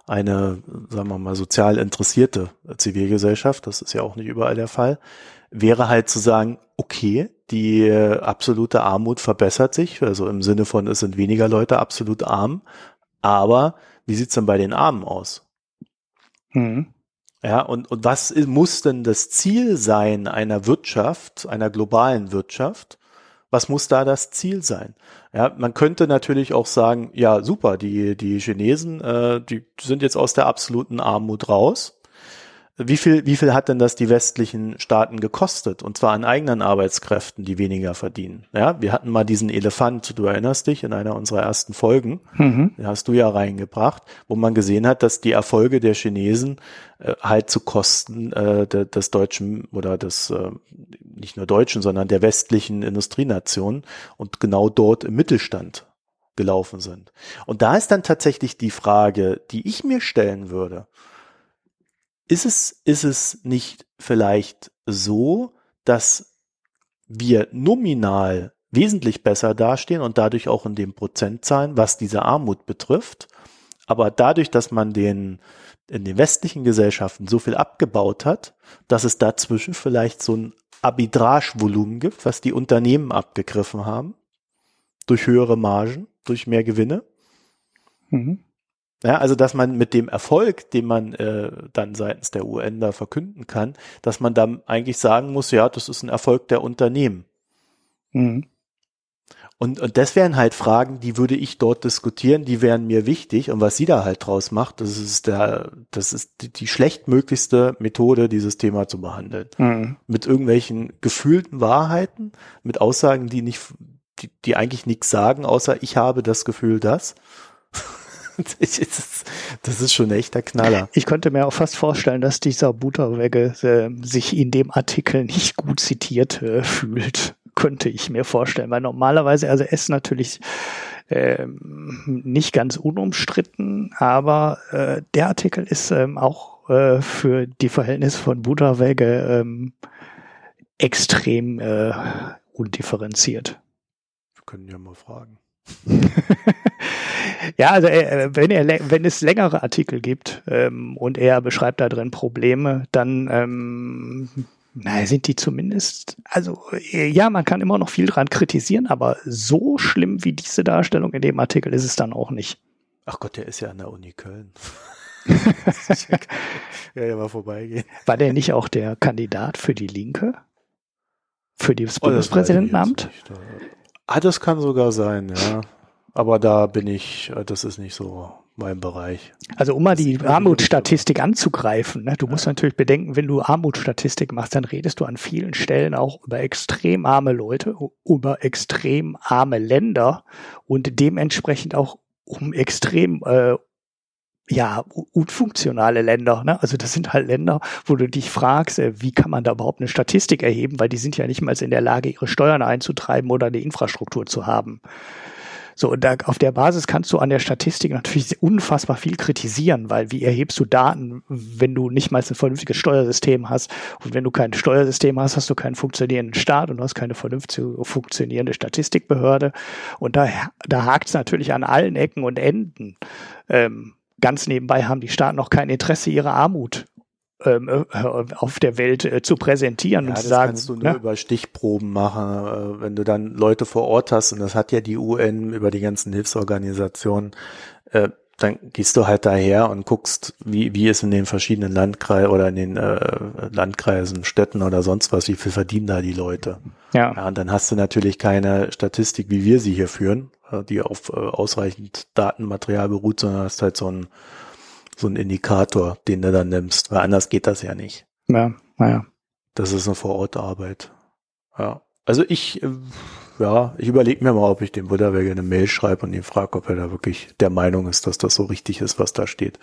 [SPEAKER 1] eine, sagen wir mal, sozial interessierte Zivilgesellschaft, das ist ja auch nicht überall der Fall, wäre halt zu sagen, okay, die absolute Armut verbessert sich, also im Sinne von, es sind weniger Leute absolut arm, aber wie sieht's denn bei den Armen aus? Mhm. Ja, und, und was muss denn das Ziel sein einer Wirtschaft, einer globalen Wirtschaft? Was muss da das Ziel sein? Ja, man könnte natürlich auch sagen, ja, super, die, die Chinesen, äh, die sind jetzt aus der absoluten Armut raus. Wie viel, wie viel hat denn das die westlichen Staaten gekostet? Und zwar an eigenen Arbeitskräften, die weniger verdienen. Ja, wir hatten mal diesen Elefant, du erinnerst dich, in einer unserer ersten Folgen, mhm. den hast du ja reingebracht, wo man gesehen hat, dass die Erfolge der Chinesen äh, halt zu Kosten äh, de, des deutschen oder des, äh, nicht nur deutschen, sondern der westlichen Industrienationen und genau dort im Mittelstand gelaufen sind. Und da ist dann tatsächlich die Frage, die ich mir stellen würde, ist es, ist es nicht vielleicht so, dass wir nominal wesentlich besser dastehen und dadurch auch in den Prozentzahlen, was diese Armut betrifft. Aber dadurch, dass man den in den westlichen Gesellschaften so viel abgebaut hat, dass es dazwischen vielleicht so ein Arbitragevolumen gibt, was die Unternehmen abgegriffen haben, durch höhere Margen, durch mehr Gewinne. Mhm. Ja, also dass man mit dem Erfolg, den man äh, dann seitens der UN da verkünden kann, dass man dann eigentlich sagen muss, ja, das ist ein Erfolg der Unternehmen. Mhm. Und, und das wären halt Fragen, die würde ich dort diskutieren, die wären mir wichtig. Und was sie da halt draus macht, das ist der, das ist die, die schlechtmöglichste Methode, dieses Thema zu behandeln. Mhm. Mit irgendwelchen gefühlten Wahrheiten, mit Aussagen, die nicht, die, die eigentlich nichts sagen, außer ich habe das Gefühl, dass. Das ist schon echt der Knaller.
[SPEAKER 2] Ich könnte mir auch fast vorstellen, dass dieser Butterwegge äh, sich in dem Artikel nicht gut zitiert äh, fühlt. Könnte ich mir vorstellen, weil normalerweise, also er ist natürlich äh, nicht ganz unumstritten, aber äh, der Artikel ist ähm, auch äh, für die Verhältnisse von Butterwegge ähm, extrem äh, undifferenziert.
[SPEAKER 1] Wir können ja mal fragen.
[SPEAKER 2] Ja, also äh, wenn er wenn es längere Artikel gibt ähm, und er beschreibt da drin Probleme, dann ähm, na, sind die zumindest, also äh, ja, man kann immer noch viel dran kritisieren, aber so schlimm wie diese Darstellung in dem Artikel ist es dann auch nicht.
[SPEAKER 1] Ach Gott, der ist ja an der Uni Köln. ja, ja, mal vorbeigehen.
[SPEAKER 2] War der nicht auch der Kandidat für die Linke? Für das oh, Bundespräsidentenamt?
[SPEAKER 1] Das Ah, das kann sogar sein, ja. Aber da bin ich, äh, das ist nicht so mein Bereich.
[SPEAKER 2] Also um mal die Armutsstatistik anzugreifen, ne, du musst natürlich bedenken, wenn du Armutsstatistik machst, dann redest du an vielen Stellen auch über extrem arme Leute, über extrem arme Länder und dementsprechend auch um extrem äh, ja, unfunktionale Länder. Ne? Also das sind halt Länder, wo du dich fragst, äh, wie kann man da überhaupt eine Statistik erheben, weil die sind ja nicht mal in der Lage, ihre Steuern einzutreiben oder eine Infrastruktur zu haben. So, und da, auf der Basis kannst du an der Statistik natürlich unfassbar viel kritisieren, weil wie erhebst du Daten, wenn du nicht mal ein vernünftiges Steuersystem hast? Und wenn du kein Steuersystem hast, hast du keinen funktionierenden Staat und du hast keine vernünftig funktionierende Statistikbehörde. Und da, da hakt es natürlich an allen Ecken und Enden. Ähm, Ganz nebenbei haben die Staaten noch kein Interesse, ihre Armut ähm, äh, auf der Welt äh, zu präsentieren
[SPEAKER 1] ja,
[SPEAKER 2] und
[SPEAKER 1] zu
[SPEAKER 2] sagen.
[SPEAKER 1] kannst du nur ne? über Stichproben machen, äh, wenn du dann Leute vor Ort hast und das hat ja die UN über die ganzen Hilfsorganisationen. Äh, dann gehst du halt daher und guckst, wie, wie es in den verschiedenen Landkreisen oder in den äh, Landkreisen, Städten oder sonst was, wie viel verdienen da die Leute. Ja. ja. Und dann hast du natürlich keine Statistik, wie wir sie hier führen, äh, die auf äh, ausreichend Datenmaterial beruht, sondern hast halt so ein so Indikator, den du dann nimmst, weil anders geht das ja nicht.
[SPEAKER 2] Ja, naja.
[SPEAKER 1] Das ist eine Vorortarbeit. Ja. Also ich, äh, ja, ich überlege mir mal, ob ich dem Butterberger eine Mail schreibe und ihn frage, ob er da wirklich der Meinung ist, dass das so richtig ist, was da steht.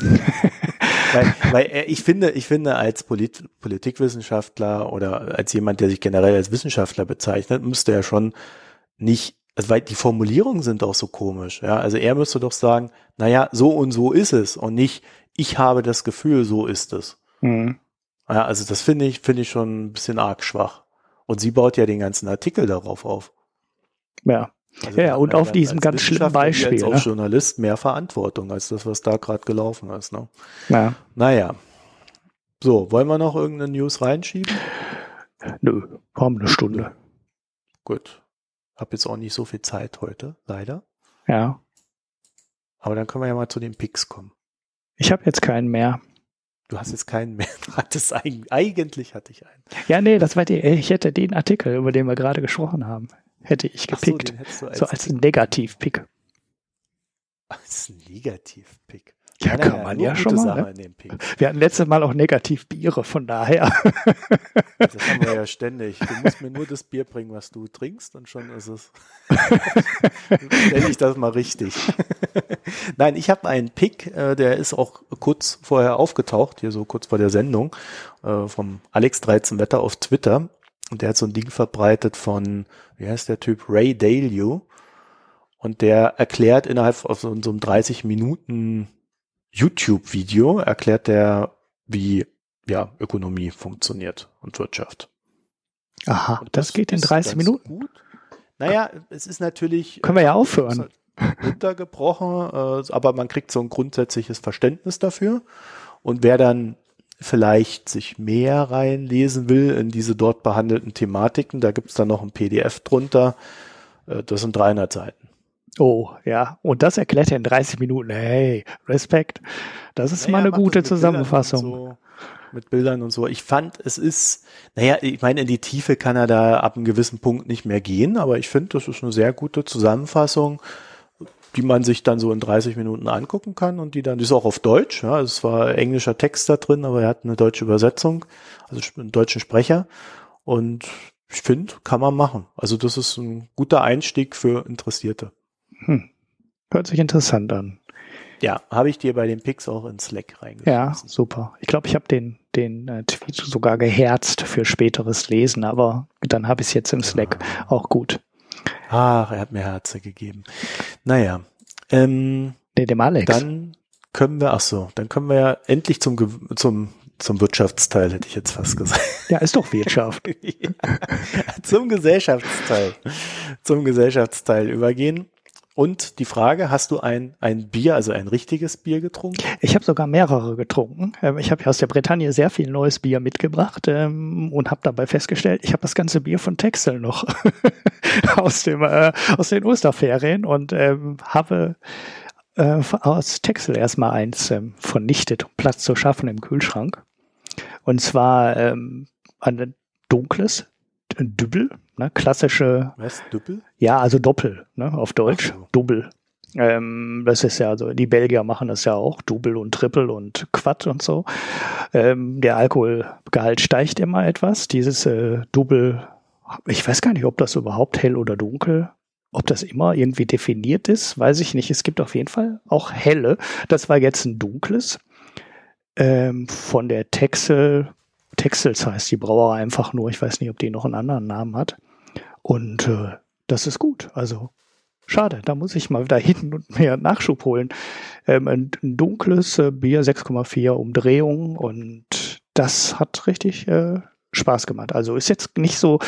[SPEAKER 1] weil, weil ich finde, ich finde, als Polit Politikwissenschaftler oder als jemand, der sich generell als Wissenschaftler bezeichnet, müsste er schon nicht also weil die Formulierungen sind auch so komisch, ja. Also er müsste doch sagen, naja, so und so ist es und nicht, ich habe das Gefühl, so ist es. Mhm. Ja, also das finde ich, finde ich schon ein bisschen arg schwach. Und sie baut ja den ganzen Artikel darauf auf.
[SPEAKER 2] Ja. Also ja, und auf diesem ganz schlimmen Beispiel. Als
[SPEAKER 1] ne? auch Journalist mehr Verantwortung als das, was da gerade gelaufen ist. Ne?
[SPEAKER 2] Ja.
[SPEAKER 1] Naja. So, wollen wir noch irgendeine News reinschieben?
[SPEAKER 2] Nö, wir haben eine Stunde.
[SPEAKER 1] Gut. Hab jetzt auch nicht so viel Zeit heute, leider.
[SPEAKER 2] Ja.
[SPEAKER 1] Aber dann können wir ja mal zu den Picks kommen.
[SPEAKER 2] Ich habe jetzt keinen mehr.
[SPEAKER 1] Du hast jetzt keinen mehr. Hattest eigentlich hatte ich einen.
[SPEAKER 2] Ja, nee, das war die, ich hätte den Artikel, über den wir gerade gesprochen haben hätte ich gepickt. So, als so als Negativ-Pick.
[SPEAKER 1] Als Negativ-Pick.
[SPEAKER 2] Ja, kann ja, man ja schon mal. Ne? Wir hatten letztes Mal auch Negativ-Biere, von daher.
[SPEAKER 1] Das haben wir ja ständig. Du musst mir nur das Bier bringen, was du trinkst, und schon ist es. Stelle ich das mal richtig. Nein, ich habe einen Pick, äh, der ist auch kurz vorher aufgetaucht, hier so kurz vor der Sendung, äh, vom Alex 13 Wetter auf Twitter. Und der hat so ein Ding verbreitet von, wie heißt der Typ, Ray Dalio. Und der erklärt innerhalb von so einem 30 Minuten YouTube-Video, erklärt der, wie ja, Ökonomie funktioniert und Wirtschaft.
[SPEAKER 2] Aha, und das, das, geht in 30 Minuten. Gut.
[SPEAKER 1] Naja, es ist natürlich.
[SPEAKER 2] Können wir ja aufhören.
[SPEAKER 1] Runtergebrochen, äh, aber man kriegt so ein grundsätzliches Verständnis dafür. Und wer dann vielleicht sich mehr reinlesen will in diese dort behandelten Thematiken, da gibt's dann noch ein PDF drunter. Äh, das sind 300 Seiten.
[SPEAKER 2] Oh, ja. Und das erklärt er in 30 Minuten. Hey, Respekt. Das ist naja, mal eine gute Zusammenfassung.
[SPEAKER 1] So, mit Bildern und so. Ich fand, es ist, naja, ich meine, in die Tiefe kann er da ab einem gewissen Punkt nicht mehr gehen, aber ich finde, das ist eine sehr gute Zusammenfassung die man sich dann so in 30 Minuten angucken kann und die dann, die ist auch auf Deutsch, ja, es war englischer Text da drin, aber er hat eine deutsche Übersetzung, also einen deutschen Sprecher und ich finde, kann man machen. Also das ist ein guter Einstieg für Interessierte.
[SPEAKER 2] Hm. Hört sich interessant an.
[SPEAKER 1] Ja, habe ich dir bei den Picks auch in Slack reingeschrieben.
[SPEAKER 2] Ja, super. Ich glaube, ich habe den, den äh, Tweet sogar geherzt für späteres Lesen, aber dann habe ich es jetzt im Slack ah. auch gut.
[SPEAKER 1] Ach, er hat mir Herze gegeben. Naja. Ähm,
[SPEAKER 2] nee, dem Alex.
[SPEAKER 1] Dann können wir, ach so, dann können wir ja endlich zum, zum, zum Wirtschaftsteil, hätte ich jetzt fast gesagt.
[SPEAKER 2] Ja, ist doch Wirtschaft.
[SPEAKER 1] ja, zum Gesellschaftsteil. Zum Gesellschaftsteil übergehen. Und die Frage, hast du ein, ein Bier, also ein richtiges Bier getrunken?
[SPEAKER 2] Ich habe sogar mehrere getrunken. Ähm, ich habe aus der Bretagne sehr viel neues Bier mitgebracht ähm, und habe dabei festgestellt, ich habe das ganze Bier von Texel noch aus, dem, äh, aus den Osterferien und ähm, habe äh, aus Texel erstmal eins ähm, vernichtet, um Platz zu schaffen im Kühlschrank. Und zwar ähm, ein dunkles Dübbel, ne, klassische.
[SPEAKER 1] Was, Dübbel?
[SPEAKER 2] Ja, also Doppel, ne, auf Deutsch. So. Double. Ähm, das ist ja, also die Belgier machen das ja auch, Double und Triple und Quad und so. Ähm, der Alkoholgehalt steigt immer etwas. Dieses äh, Double, ich weiß gar nicht, ob das überhaupt hell oder dunkel, ob das immer irgendwie definiert ist, weiß ich nicht. Es gibt auf jeden Fall auch helle. Das war jetzt ein dunkles. Ähm, von der Texel Texels heißt die Brauerei einfach nur. Ich weiß nicht, ob die noch einen anderen Namen hat. Und äh, das ist gut. Also schade, da muss ich mal wieder hin und mehr Nachschub holen. Ähm, ein, ein, dunkles äh, Bier, 6,4 Umdrehungen und das hat richtig äh, Spaß gemacht. Also ist jetzt nicht so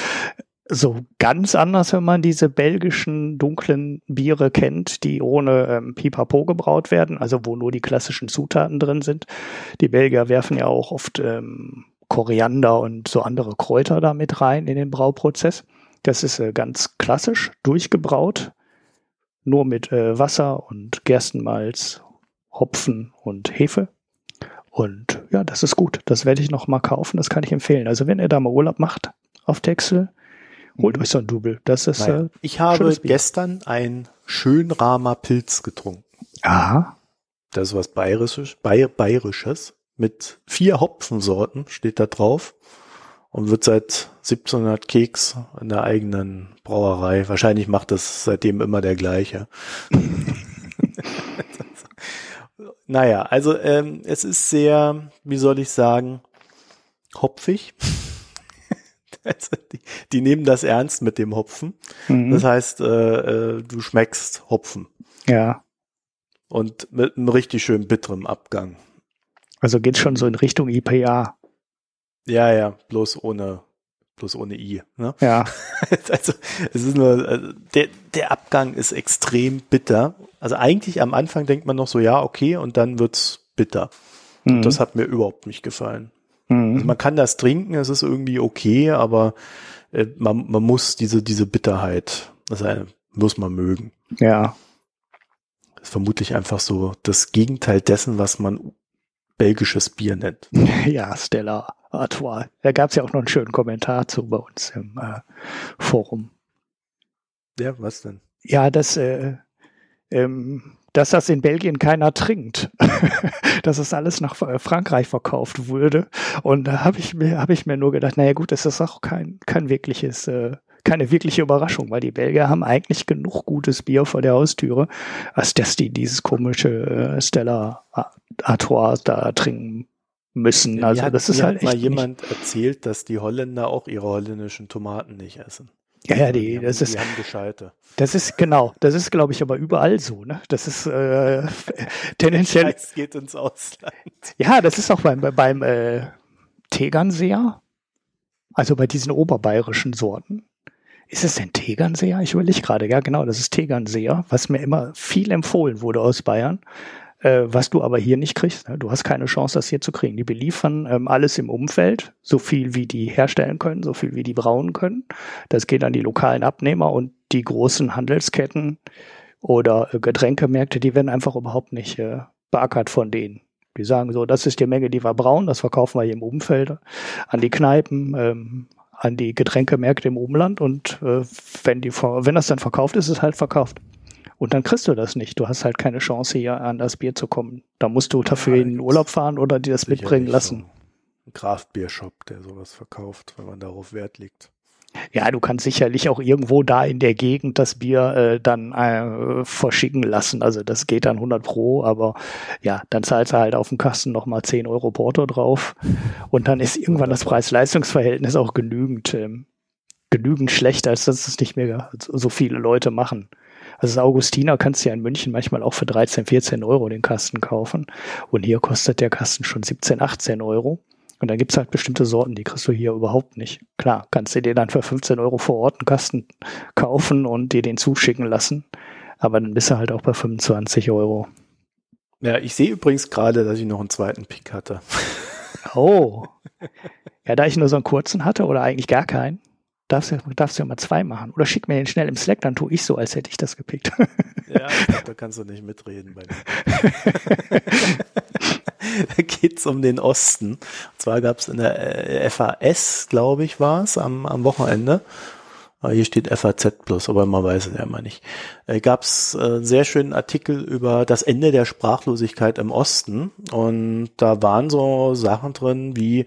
[SPEAKER 2] so ganz anders, wenn man diese belgischen dunklen Biere kennt, die ohne ähm, Pipapo gebraut werden, also wo nur die klassischen Zutaten drin sind. Die Belgier werfen ja auch oft ähm, Koriander und so andere Kräuter da mit rein in den Brauprozess. Das ist äh, ganz klassisch durchgebraut, nur mit äh, Wasser und Gerstenmalz, Hopfen und Hefe. Und ja, das ist gut. Das werde ich noch mal kaufen. Das kann ich empfehlen. Also wenn ihr da mal Urlaub macht auf Texel, holt euch so ein Double. Das ist. Naja,
[SPEAKER 1] äh, ich habe gestern ein Schönramer Pilz getrunken.
[SPEAKER 2] Aha.
[SPEAKER 1] Das ist was Bayerisches. Bayer, Bayerisches mit vier Hopfensorten, steht da drauf. Und wird seit 1700 Keks in der eigenen Brauerei. Wahrscheinlich macht das seitdem immer der gleiche. naja, also ähm, es ist sehr, wie soll ich sagen, hopfig. also die, die, nehmen das ernst mit dem Hopfen. Mhm. Das heißt, äh, äh, du schmeckst Hopfen.
[SPEAKER 2] Ja.
[SPEAKER 1] Und mit einem richtig schön bitterem Abgang.
[SPEAKER 2] Also geht schon so in Richtung IPA.
[SPEAKER 1] Ja, ja, bloß ohne bloß ohne I. Ne?
[SPEAKER 2] Ja.
[SPEAKER 1] also es ist nur, also der, der Abgang ist extrem bitter. Also eigentlich am Anfang denkt man noch so, ja, okay, und dann wird's bitter. Mhm. Und das hat mir überhaupt nicht gefallen. Mhm. Also man kann das trinken, es ist irgendwie okay, aber äh, man, man muss diese, diese Bitterheit, also muss man mögen.
[SPEAKER 2] Ja.
[SPEAKER 1] Das ist vermutlich einfach so das Gegenteil dessen, was man belgisches Bier nennt.
[SPEAKER 2] Ja, Stella Artois. Da gab es ja auch noch einen schönen Kommentar zu bei uns im äh, Forum.
[SPEAKER 1] Ja, was denn?
[SPEAKER 2] Ja, dass, äh, ähm, dass das in Belgien keiner trinkt. dass es alles nach Frankreich verkauft wurde. Und da habe ich mir, habe ich mir nur gedacht, naja gut, das ist auch kein, kein wirkliches, äh, keine wirkliche Überraschung, weil die Belgier haben eigentlich genug gutes Bier vor der Haustüre, als dass die dieses komische äh, Stella Artois da trinken müssen. Also
[SPEAKER 1] hat,
[SPEAKER 2] das ist halt
[SPEAKER 1] echt mal jemand nicht. erzählt, dass die Holländer auch ihre holländischen Tomaten nicht essen.
[SPEAKER 2] Ja, ja, die,
[SPEAKER 1] die
[SPEAKER 2] das
[SPEAKER 1] haben,
[SPEAKER 2] ist.
[SPEAKER 1] Die haben Gescheite.
[SPEAKER 2] Das ist genau, das ist, glaube ich, aber überall so. Ne? Das ist äh, tendenziell.
[SPEAKER 1] Es geht ins Ausland.
[SPEAKER 2] Ja, das ist auch beim beim äh, Tegernseer, also bei diesen oberbayerischen Sorten. Ist es denn Tegernseer? Ich überlege gerade. Ja, genau, das ist Tegernseer, was mir immer viel empfohlen wurde aus Bayern äh, was du aber hier nicht kriegst. Ne? Du hast keine Chance, das hier zu kriegen. Die beliefern ähm, alles im Umfeld, so viel wie die herstellen können, so viel wie die brauen können. Das geht an die lokalen Abnehmer und die großen Handelsketten oder äh, Getränkemärkte, die werden einfach überhaupt nicht äh, beackert von denen. Die sagen so, das ist die Menge, die wir brauen, das verkaufen wir hier im Umfeld an die Kneipen, ähm, an die Getränkemärkte im Umland und äh, wenn, die, wenn das dann verkauft ist, ist es halt verkauft. Und dann kriegst du das nicht. Du hast halt keine Chance, hier an das Bier zu kommen. Da musst du dafür ja, in den Urlaub fahren oder dir das mitbringen lassen.
[SPEAKER 1] So ein Craft-Bier-Shop, der sowas verkauft, wenn man darauf Wert legt.
[SPEAKER 2] Ja, du kannst sicherlich auch irgendwo da in der Gegend das Bier äh, dann äh, verschicken lassen. Also das geht dann 100 pro, aber ja, dann zahlst du halt auf dem Kasten nochmal 10 Euro Porto drauf und dann ist irgendwann das Preis-Leistungs-Verhältnis auch genügend, ähm, genügend schlecht, als dass es nicht mehr so viele Leute machen. Also Augustiner kannst du ja in München manchmal auch für 13, 14 Euro den Kasten kaufen. Und hier kostet der Kasten schon 17, 18 Euro. Und dann gibt's halt bestimmte Sorten, die kriegst du hier überhaupt nicht. Klar, kannst du dir dann für 15 Euro vor Ort einen Kasten kaufen und dir den zuschicken lassen. Aber dann bist du halt auch bei 25 Euro.
[SPEAKER 1] Ja, ich sehe übrigens gerade, dass ich noch einen zweiten Pick hatte.
[SPEAKER 2] Oh. Ja, da ich nur so einen kurzen hatte oder eigentlich gar keinen, darfst du, darfst du ja mal zwei machen. Oder schick mir den schnell im Slack, dann tue ich so, als hätte ich das gepickt.
[SPEAKER 1] Ja, glaub, da kannst du nicht mitreden bei mir. da geht's um den Osten. Und zwar gab's in der äh, FAS, glaube ich, war es, am, am Wochenende. Hier steht FAZ plus, aber man weiß es ja immer nicht. Äh, Gab es äh, einen sehr schönen Artikel über das Ende der Sprachlosigkeit im Osten und da waren so Sachen drin wie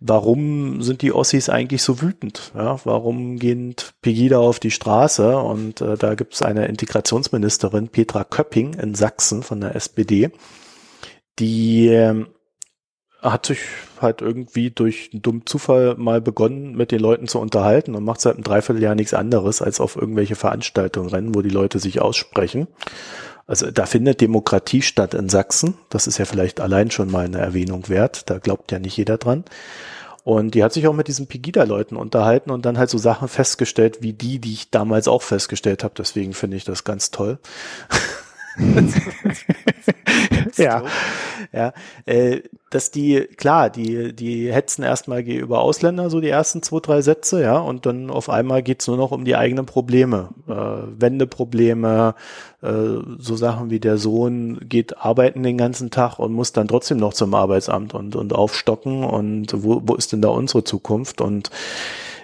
[SPEAKER 1] warum sind die Ossis eigentlich so wütend? Ja, warum gehen Pegida auf die Straße? Und äh, da gibt es eine Integrationsministerin, Petra Köpping in Sachsen von der SPD, die äh, hat sich halt irgendwie durch einen dummen Zufall mal begonnen, mit den Leuten zu unterhalten und macht seit einem Dreivierteljahr nichts anderes, als auf irgendwelche Veranstaltungen rennen, wo die Leute sich aussprechen. Also da findet Demokratie statt in Sachsen. Das ist ja vielleicht allein schon mal eine Erwähnung wert. Da glaubt ja nicht jeder dran. Und die hat sich auch mit diesen Pegida-Leuten unterhalten und dann halt so Sachen festgestellt, wie die, die ich damals auch festgestellt habe. Deswegen finde ich das ganz toll.
[SPEAKER 2] ja.
[SPEAKER 1] Ja, äh, dass die, klar, die, die hetzen erstmal über Ausländer, so die ersten zwei, drei Sätze, ja, und dann auf einmal geht's nur noch um die eigenen Probleme. Äh, Wendeprobleme, äh, so Sachen wie der Sohn geht arbeiten den ganzen Tag und muss dann trotzdem noch zum Arbeitsamt und, und aufstocken und wo, wo ist denn da unsere Zukunft? Und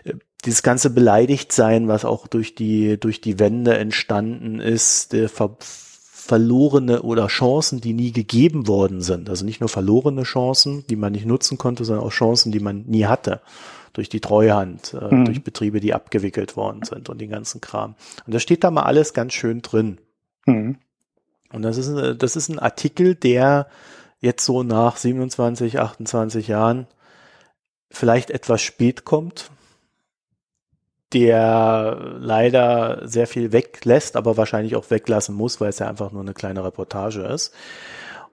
[SPEAKER 1] äh, dieses ganze Beleidigtsein, was auch durch die, durch die Wende entstanden ist, der Ver verlorene oder Chancen, die nie gegeben worden sind. Also nicht nur verlorene Chancen, die man nicht nutzen konnte, sondern auch Chancen, die man nie hatte. Durch die Treuhand, äh, mhm. durch Betriebe, die abgewickelt worden sind und den ganzen Kram. Und da steht da mal alles ganz schön drin. Mhm. Und das ist, äh, das ist ein Artikel, der jetzt so nach 27, 28 Jahren vielleicht etwas spät kommt, der leider sehr viel weglässt, aber wahrscheinlich auch weglassen muss, weil es ja einfach nur eine kleine Reportage ist.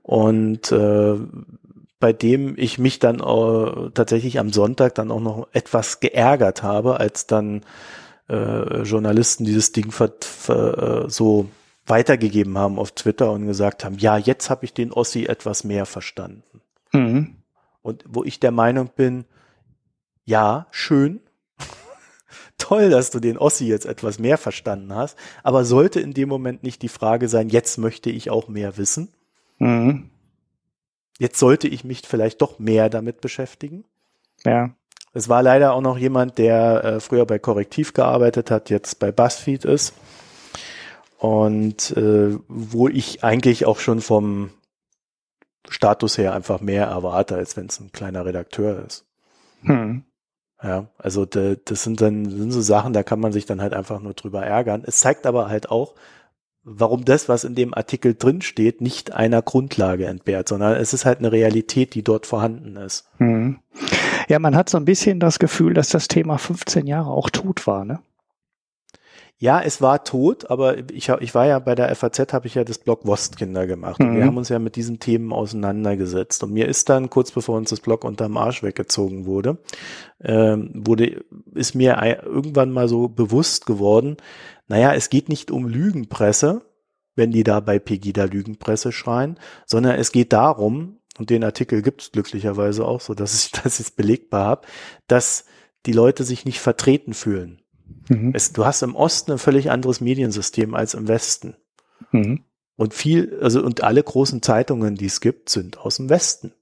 [SPEAKER 1] Und äh, bei dem ich mich dann äh, tatsächlich am Sonntag dann auch noch etwas geärgert habe, als dann äh, Journalisten dieses Ding äh, so weitergegeben haben auf Twitter und gesagt haben, ja, jetzt habe ich den Ossi etwas mehr verstanden. Mhm. Und wo ich der Meinung bin, ja, schön, toll, dass du den Ossi jetzt etwas mehr verstanden hast, aber sollte in dem Moment nicht die Frage sein, jetzt möchte ich auch mehr wissen? Mhm. Jetzt sollte ich mich vielleicht doch mehr damit beschäftigen.
[SPEAKER 2] Ja.
[SPEAKER 1] Es war leider auch noch jemand, der äh, früher bei Korrektiv gearbeitet hat, jetzt bei BuzzFeed ist. Und äh, wo ich eigentlich auch schon vom Status her einfach mehr erwarte, als wenn es ein kleiner Redakteur ist. Hm. Ja, also de, das sind dann sind so Sachen, da kann man sich dann halt einfach nur drüber ärgern. Es zeigt aber halt auch, warum das, was in dem Artikel drin steht, nicht einer Grundlage entbehrt, sondern es ist halt eine Realität, die dort vorhanden ist. Hm.
[SPEAKER 2] Ja, man hat so ein bisschen das Gefühl, dass das Thema 15 Jahre auch tot war, ne?
[SPEAKER 1] Ja, es war tot, aber ich, ich war ja bei der FAZ, habe ich ja das Blog Wostkinder gemacht. Mhm. Und wir haben uns ja mit diesen Themen auseinandergesetzt. Und mir ist dann, kurz bevor uns das Blog unterm Arsch weggezogen wurde, ähm, wurde, ist mir irgendwann mal so bewusst geworden, naja, es geht nicht um Lügenpresse, wenn die da bei Pegida Lügenpresse schreien, sondern es geht darum, und den Artikel gibt es glücklicherweise auch so, dass ich das jetzt belegbar habe, dass die Leute sich nicht vertreten fühlen. Mhm. Es, du hast im Osten ein völlig anderes Mediensystem als im Westen. Mhm. Und viel, also und alle großen Zeitungen, die es gibt, sind aus dem Westen.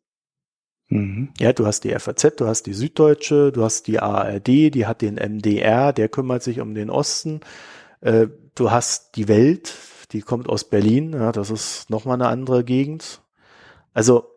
[SPEAKER 1] Mhm. Ja, du hast die FAZ, du hast die Süddeutsche, du hast die ARD, die hat den MDR, der kümmert sich um den Osten. Äh, du hast die Welt, die kommt aus Berlin, ja, das ist nochmal eine andere Gegend. Also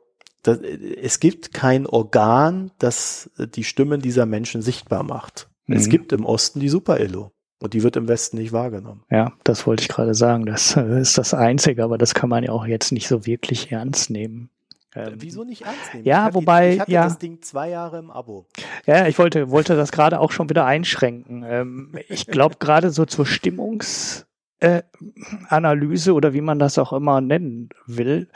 [SPEAKER 1] das, es gibt kein Organ, das die Stimmen dieser Menschen sichtbar macht. Mhm. Es gibt im Osten die Super-Illo. Und die wird im Westen nicht wahrgenommen.
[SPEAKER 2] Ja, das wollte ich gerade sagen. Das äh, ist das Einzige, aber das kann man ja auch jetzt nicht so wirklich ernst nehmen.
[SPEAKER 1] Ähm, Wieso nicht ernst nehmen?
[SPEAKER 2] Ja,
[SPEAKER 1] ich
[SPEAKER 2] wobei,
[SPEAKER 1] die, ich
[SPEAKER 2] hatte ja.
[SPEAKER 1] das Ding zwei Jahre im Abo.
[SPEAKER 2] Ja, ich wollte, wollte das gerade auch schon wieder einschränken. Ähm, ich glaube, gerade so zur Stimmungs, äh, Analyse oder wie man das auch immer nennen will,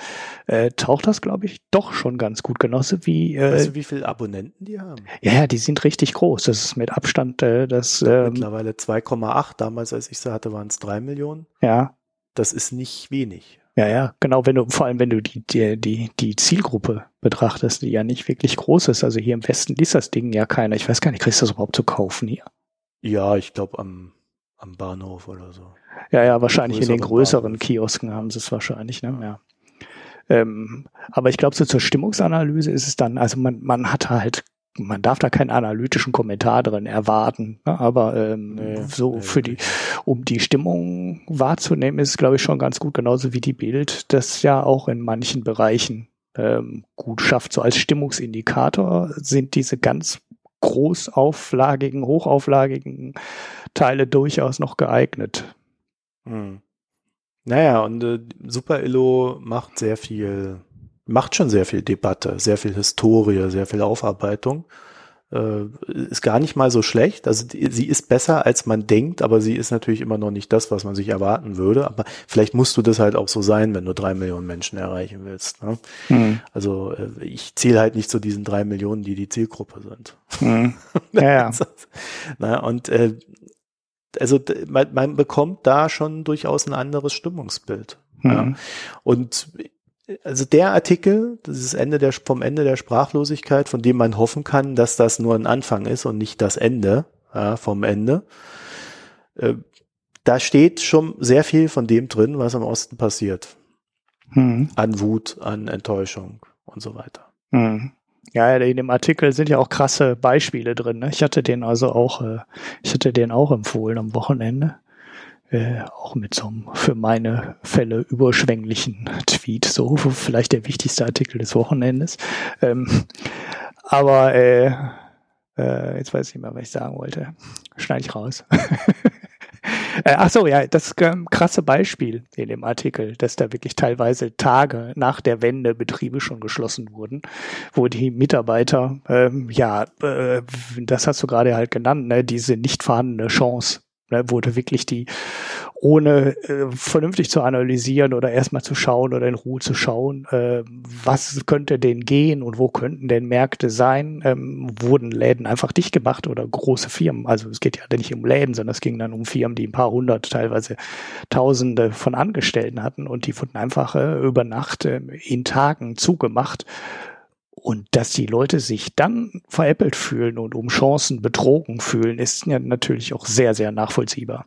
[SPEAKER 2] äh, taucht das, glaube ich, doch schon ganz gut. Genauso wie.
[SPEAKER 1] Äh, weißt du, wie viele Abonnenten die haben?
[SPEAKER 2] Ja, ja, die sind richtig groß. Das ist mit Abstand äh, das.
[SPEAKER 1] Ähm, mittlerweile 2,8. Damals, als ich sie hatte, waren es drei Millionen.
[SPEAKER 2] Ja.
[SPEAKER 1] Das ist nicht wenig.
[SPEAKER 2] Ja, ja, genau, wenn du, vor allem wenn du die, die, die, die Zielgruppe betrachtest, die ja nicht wirklich groß ist. Also hier im Westen liest das Ding ja keiner. Ich weiß gar nicht, kriegst du das überhaupt zu kaufen hier?
[SPEAKER 1] Ja, ich glaube am, am Bahnhof oder so.
[SPEAKER 2] Ja, ja, wahrscheinlich in den größeren Kiosken haben sie es wahrscheinlich, ne? Ja. Ähm, aber ich glaube, so zur Stimmungsanalyse ist es dann, also man, man hat halt, man darf da keinen analytischen Kommentar drin erwarten, ne? aber ähm, nee, so nee, für die, um die Stimmung wahrzunehmen, ist es, glaube ich, schon ganz gut, genauso wie die Bild, das ja auch in manchen Bereichen ähm, gut schafft. So als Stimmungsindikator sind diese ganz großauflagigen, hochauflagigen Teile durchaus noch geeignet.
[SPEAKER 1] Hm. Naja, und äh, Super Illo macht sehr viel, macht schon sehr viel Debatte, sehr viel Historie, sehr viel Aufarbeitung. Äh, ist gar nicht mal so schlecht. Also die, sie ist besser, als man denkt, aber sie ist natürlich immer noch nicht das, was man sich erwarten würde. Aber vielleicht musst du das halt auch so sein, wenn du drei Millionen Menschen erreichen willst. Ne? Hm. Also äh, ich zähle halt nicht zu diesen drei Millionen, die die Zielgruppe sind. Hm.
[SPEAKER 2] Ja, ja.
[SPEAKER 1] Na, und äh, also man, man bekommt da schon durchaus ein anderes Stimmungsbild. Mhm. Ja. Und also der Artikel, das ist Ende der, vom Ende der Sprachlosigkeit, von dem man hoffen kann, dass das nur ein Anfang ist und nicht das Ende ja, vom Ende. Äh, da steht schon sehr viel von dem drin, was im Osten passiert. Mhm. An Wut, an Enttäuschung und so weiter.
[SPEAKER 2] Mhm. Ja, in dem Artikel sind ja auch krasse Beispiele drin. Ne? Ich hatte den also auch, äh, ich hatte den auch empfohlen am Wochenende. Äh, auch mit so einem für meine Fälle überschwänglichen Tweet, so vielleicht der wichtigste Artikel des Wochenendes. Ähm, aber äh, äh, jetzt weiß ich nicht mehr, was ich sagen wollte. Schneide ich raus. Äh, ach so, ja, das ähm, krasse Beispiel in dem Artikel, dass da wirklich teilweise Tage nach der Wende Betriebe schon geschlossen wurden, wo die Mitarbeiter, ähm, ja, äh, das hast du gerade halt genannt, ne, diese nicht vorhandene Chance ne, wurde wirklich die ohne äh, vernünftig zu analysieren oder erstmal zu schauen oder in Ruhe zu schauen, äh, was könnte denn gehen und wo könnten denn Märkte sein, ähm, wurden Läden einfach dicht gemacht oder große Firmen. Also es geht ja nicht um Läden, sondern es ging dann um Firmen, die ein paar hundert, teilweise Tausende von Angestellten hatten und die wurden einfach äh, über Nacht äh, in Tagen zugemacht. Und dass die Leute sich dann veräppelt fühlen und um Chancen betrogen fühlen, ist ja natürlich auch sehr, sehr nachvollziehbar.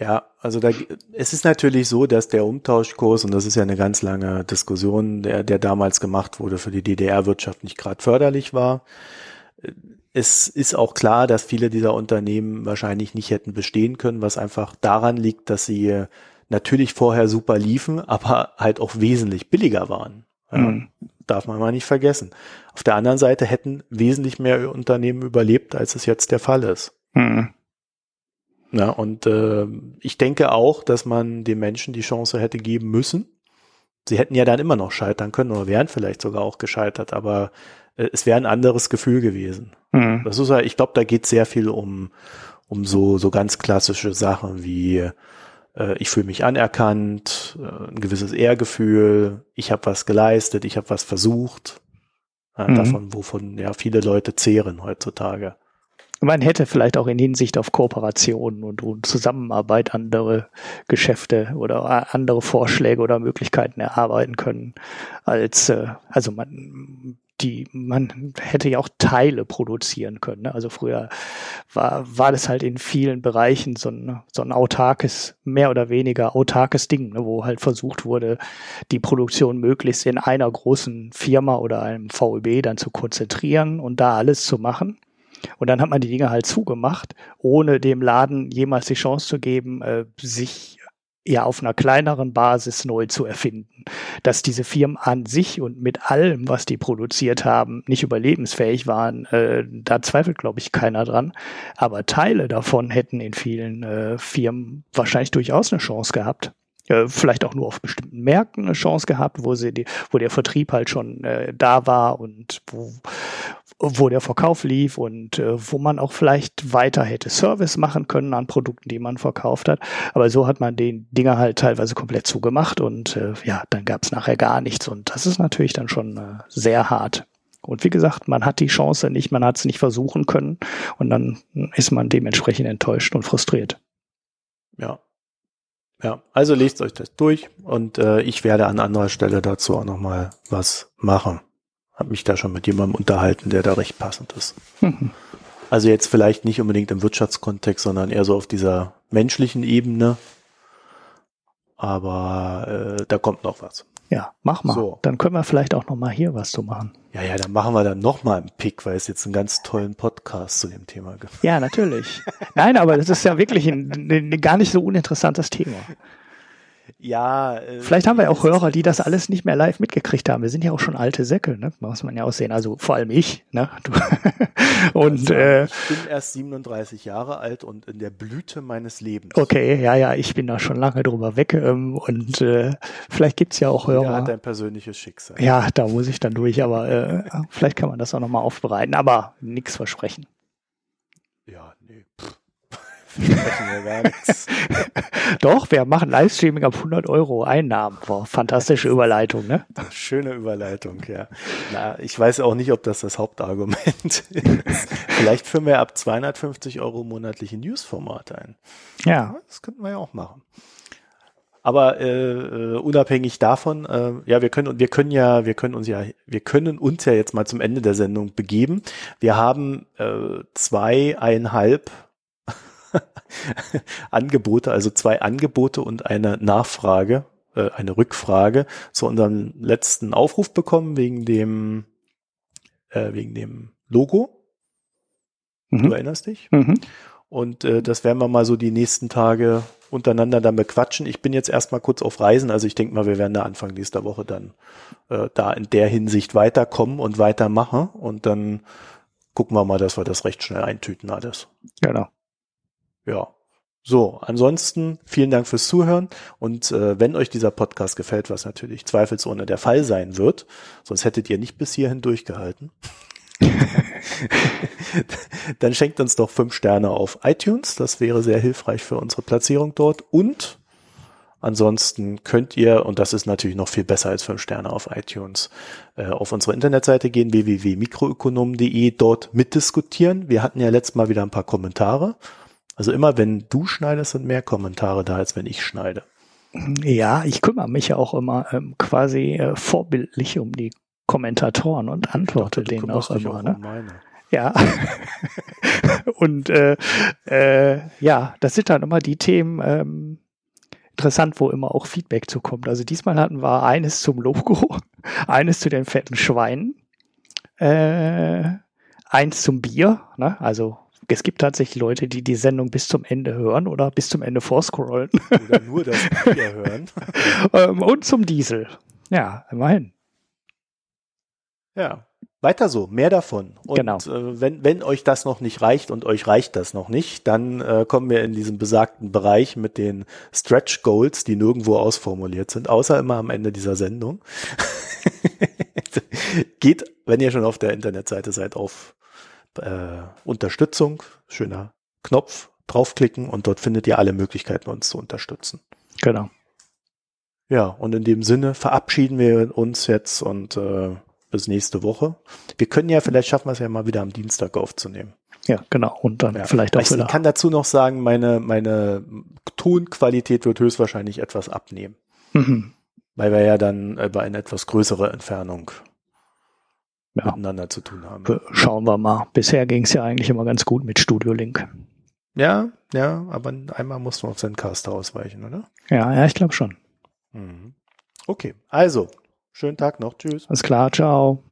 [SPEAKER 1] Ja, also da, es ist natürlich so, dass der Umtauschkurs, und das ist ja eine ganz lange Diskussion, der, der damals gemacht wurde, für die DDR-Wirtschaft nicht gerade förderlich war. Es ist auch klar, dass viele dieser Unternehmen wahrscheinlich nicht hätten bestehen können, was einfach daran liegt, dass sie natürlich vorher super liefen, aber halt auch wesentlich billiger waren. Ja, mhm. Darf man mal nicht vergessen. Auf der anderen Seite hätten wesentlich mehr Unternehmen überlebt, als es jetzt der Fall ist. Mhm. Ja, und äh, ich denke auch, dass man den Menschen die Chance hätte geben müssen. Sie hätten ja dann immer noch scheitern können oder wären vielleicht sogar auch gescheitert, aber äh, es wäre ein anderes Gefühl gewesen. Mhm. Das ist ja, ich glaube, da geht sehr viel um, um so, so ganz klassische Sachen wie äh, ich fühle mich anerkannt, äh, ein gewisses Ehrgefühl, ich habe was geleistet, ich habe was versucht. Äh, mhm. Davon, wovon ja viele Leute zehren heutzutage.
[SPEAKER 2] Man hätte vielleicht auch in Hinsicht auf Kooperationen und, und Zusammenarbeit andere Geschäfte oder andere Vorschläge oder Möglichkeiten erarbeiten können, als äh, also man die man hätte ja auch Teile produzieren können. Ne? Also früher war, war das halt in vielen Bereichen so ein, so ein autarkes, mehr oder weniger autarkes Ding, ne? wo halt versucht wurde, die Produktion möglichst in einer großen Firma oder einem VEB dann zu konzentrieren und da alles zu machen. Und dann hat man die Dinge halt zugemacht, ohne dem Laden jemals die Chance zu geben, äh, sich ja auf einer kleineren Basis neu zu erfinden. Dass diese Firmen an sich und mit allem, was die produziert haben, nicht überlebensfähig waren, äh, da zweifelt, glaube ich, keiner dran. Aber Teile davon hätten in vielen äh, Firmen wahrscheinlich durchaus eine Chance gehabt. Äh, vielleicht auch nur auf bestimmten Märkten eine Chance gehabt, wo sie die, wo der Vertrieb halt schon äh, da war und wo, wo der Verkauf lief und äh, wo man auch vielleicht weiter hätte Service machen können an Produkten, die man verkauft hat. Aber so hat man den Dinger halt teilweise komplett zugemacht und äh, ja, dann gab es nachher gar nichts. Und das ist natürlich dann schon äh, sehr hart. Und wie gesagt, man hat die Chance nicht, man hat es nicht versuchen können und dann ist man dementsprechend enttäuscht und frustriert.
[SPEAKER 1] Ja. Ja, also lest euch das durch und äh, ich werde an anderer Stelle dazu auch nochmal was machen habe mich da schon mit jemandem unterhalten, der da recht passend ist. Mhm. Also jetzt vielleicht nicht unbedingt im Wirtschaftskontext, sondern eher so auf dieser menschlichen Ebene. Aber äh, da kommt noch was.
[SPEAKER 2] Ja, mach mal. So. Dann können wir vielleicht auch noch mal hier was zu machen.
[SPEAKER 1] Ja, ja, dann machen wir dann noch mal einen Pick, weil es jetzt einen ganz tollen Podcast zu dem Thema gibt.
[SPEAKER 2] Ja, natürlich. Nein, aber das ist ja wirklich ein, ein gar nicht so uninteressantes Thema.
[SPEAKER 1] Ja. Äh,
[SPEAKER 2] Vielleicht haben wir ja auch Hörer, die das alles nicht mehr live mitgekriegt haben. Wir sind ja auch schon alte Säcke, ne? Muss man ja auch sehen. Also vor allem ich, ne? Du. und
[SPEAKER 1] also, äh, ich bin erst 37 Jahre alt und in der Blüte meines Lebens.
[SPEAKER 2] Okay, ja, ja, ich bin da schon lange drüber weg. Ähm, und äh, vielleicht gibt's ja auch Hörer.
[SPEAKER 1] Ja, hat ein persönliches Schicksal.
[SPEAKER 2] Ja, da muss ich dann durch, aber äh, vielleicht kann man das auch nochmal aufbereiten. Aber nichts versprechen.
[SPEAKER 1] Ja, nee. Pff versprechen wir gar nichts.
[SPEAKER 2] Doch, wir machen Livestreaming ab 100 Euro Einnahmen. Boah, fantastische Überleitung, ne?
[SPEAKER 1] Schöne Überleitung, ja. Na, ich weiß auch nicht, ob das das Hauptargument ist. Vielleicht führen wir ab 250 Euro monatliche Newsformate ein.
[SPEAKER 2] Ja.
[SPEAKER 1] Das könnten wir ja auch machen. Aber äh, äh, unabhängig davon, äh, ja, wir können wir können ja, wir können uns ja, wir können uns ja jetzt mal zum Ende der Sendung begeben. Wir haben äh, zweieinhalb Angebote, also zwei Angebote und eine Nachfrage, äh, eine Rückfrage zu unserem letzten Aufruf bekommen wegen dem, äh, wegen dem Logo. Mhm. Du erinnerst dich? Mhm. Und äh, das werden wir mal so die nächsten Tage untereinander dann bequatschen. Ich bin jetzt erstmal kurz auf Reisen, also ich denke mal, wir werden da Anfang nächster Woche dann äh, da in der Hinsicht weiterkommen und weitermachen und dann gucken wir mal, dass wir das recht schnell eintüten alles.
[SPEAKER 2] Genau.
[SPEAKER 1] Ja. So, ansonsten vielen Dank fürs Zuhören und äh, wenn euch dieser Podcast gefällt, was natürlich zweifelsohne der Fall sein wird, sonst hättet ihr nicht bis hierhin durchgehalten. dann schenkt uns doch fünf Sterne auf iTunes. Das wäre sehr hilfreich für unsere Platzierung dort. Und ansonsten könnt ihr, und das ist natürlich noch viel besser als fünf Sterne auf iTunes, äh, auf unsere Internetseite gehen, www.mikroökonomen.de, dort mitdiskutieren. Wir hatten ja letztes Mal wieder ein paar Kommentare. Also immer wenn du schneidest, sind mehr Kommentare da, als wenn ich schneide.
[SPEAKER 2] Ja, ich kümmere mich ja auch immer ähm, quasi äh, vorbildlich um die Kommentatoren und antworte dachte, denen auch immer. Auch ne? um ja. und äh, äh, ja, das sind dann immer die Themen, ähm, interessant, wo immer auch Feedback zukommt. Also diesmal hatten wir eines zum Logo, eines zu den fetten Schweinen, äh, eins zum Bier, ne? also es gibt tatsächlich Leute, die die Sendung bis zum Ende hören oder bis zum Ende vorscrollen. Oder nur das Bier hören. Ähm, und zum Diesel. Ja, immerhin.
[SPEAKER 1] Ja, weiter so, mehr davon. Und genau. äh, wenn, wenn euch das noch nicht reicht und euch reicht das noch nicht, dann äh, kommen wir in diesen besagten Bereich mit den Stretch Goals, die nirgendwo ausformuliert sind, außer immer am Ende dieser Sendung. Geht, wenn ihr schon auf der Internetseite seid, auf äh, Unterstützung, schöner Knopf, draufklicken und dort findet ihr alle Möglichkeiten, uns zu unterstützen.
[SPEAKER 2] Genau.
[SPEAKER 1] Ja, und in dem Sinne verabschieden wir uns jetzt und äh, bis nächste Woche. Wir können ja, vielleicht schaffen wir es ja mal wieder am Dienstag aufzunehmen.
[SPEAKER 2] Ja, genau. Und dann ja. vielleicht auch
[SPEAKER 1] ich wieder. Ich kann dazu noch sagen, meine, meine Tonqualität wird höchstwahrscheinlich etwas abnehmen. Mhm. Weil wir ja dann über eine etwas größere Entfernung ja. miteinander zu tun haben.
[SPEAKER 2] Schauen wir mal. Bisher ging es ja eigentlich immer ganz gut mit Studio Link.
[SPEAKER 1] Ja, ja, aber einmal muss man auf seinen Caster ausweichen, oder?
[SPEAKER 2] Ja, ja, ich glaube schon.
[SPEAKER 1] Mhm. Okay, also, schönen Tag noch. Tschüss.
[SPEAKER 2] Alles klar, ciao.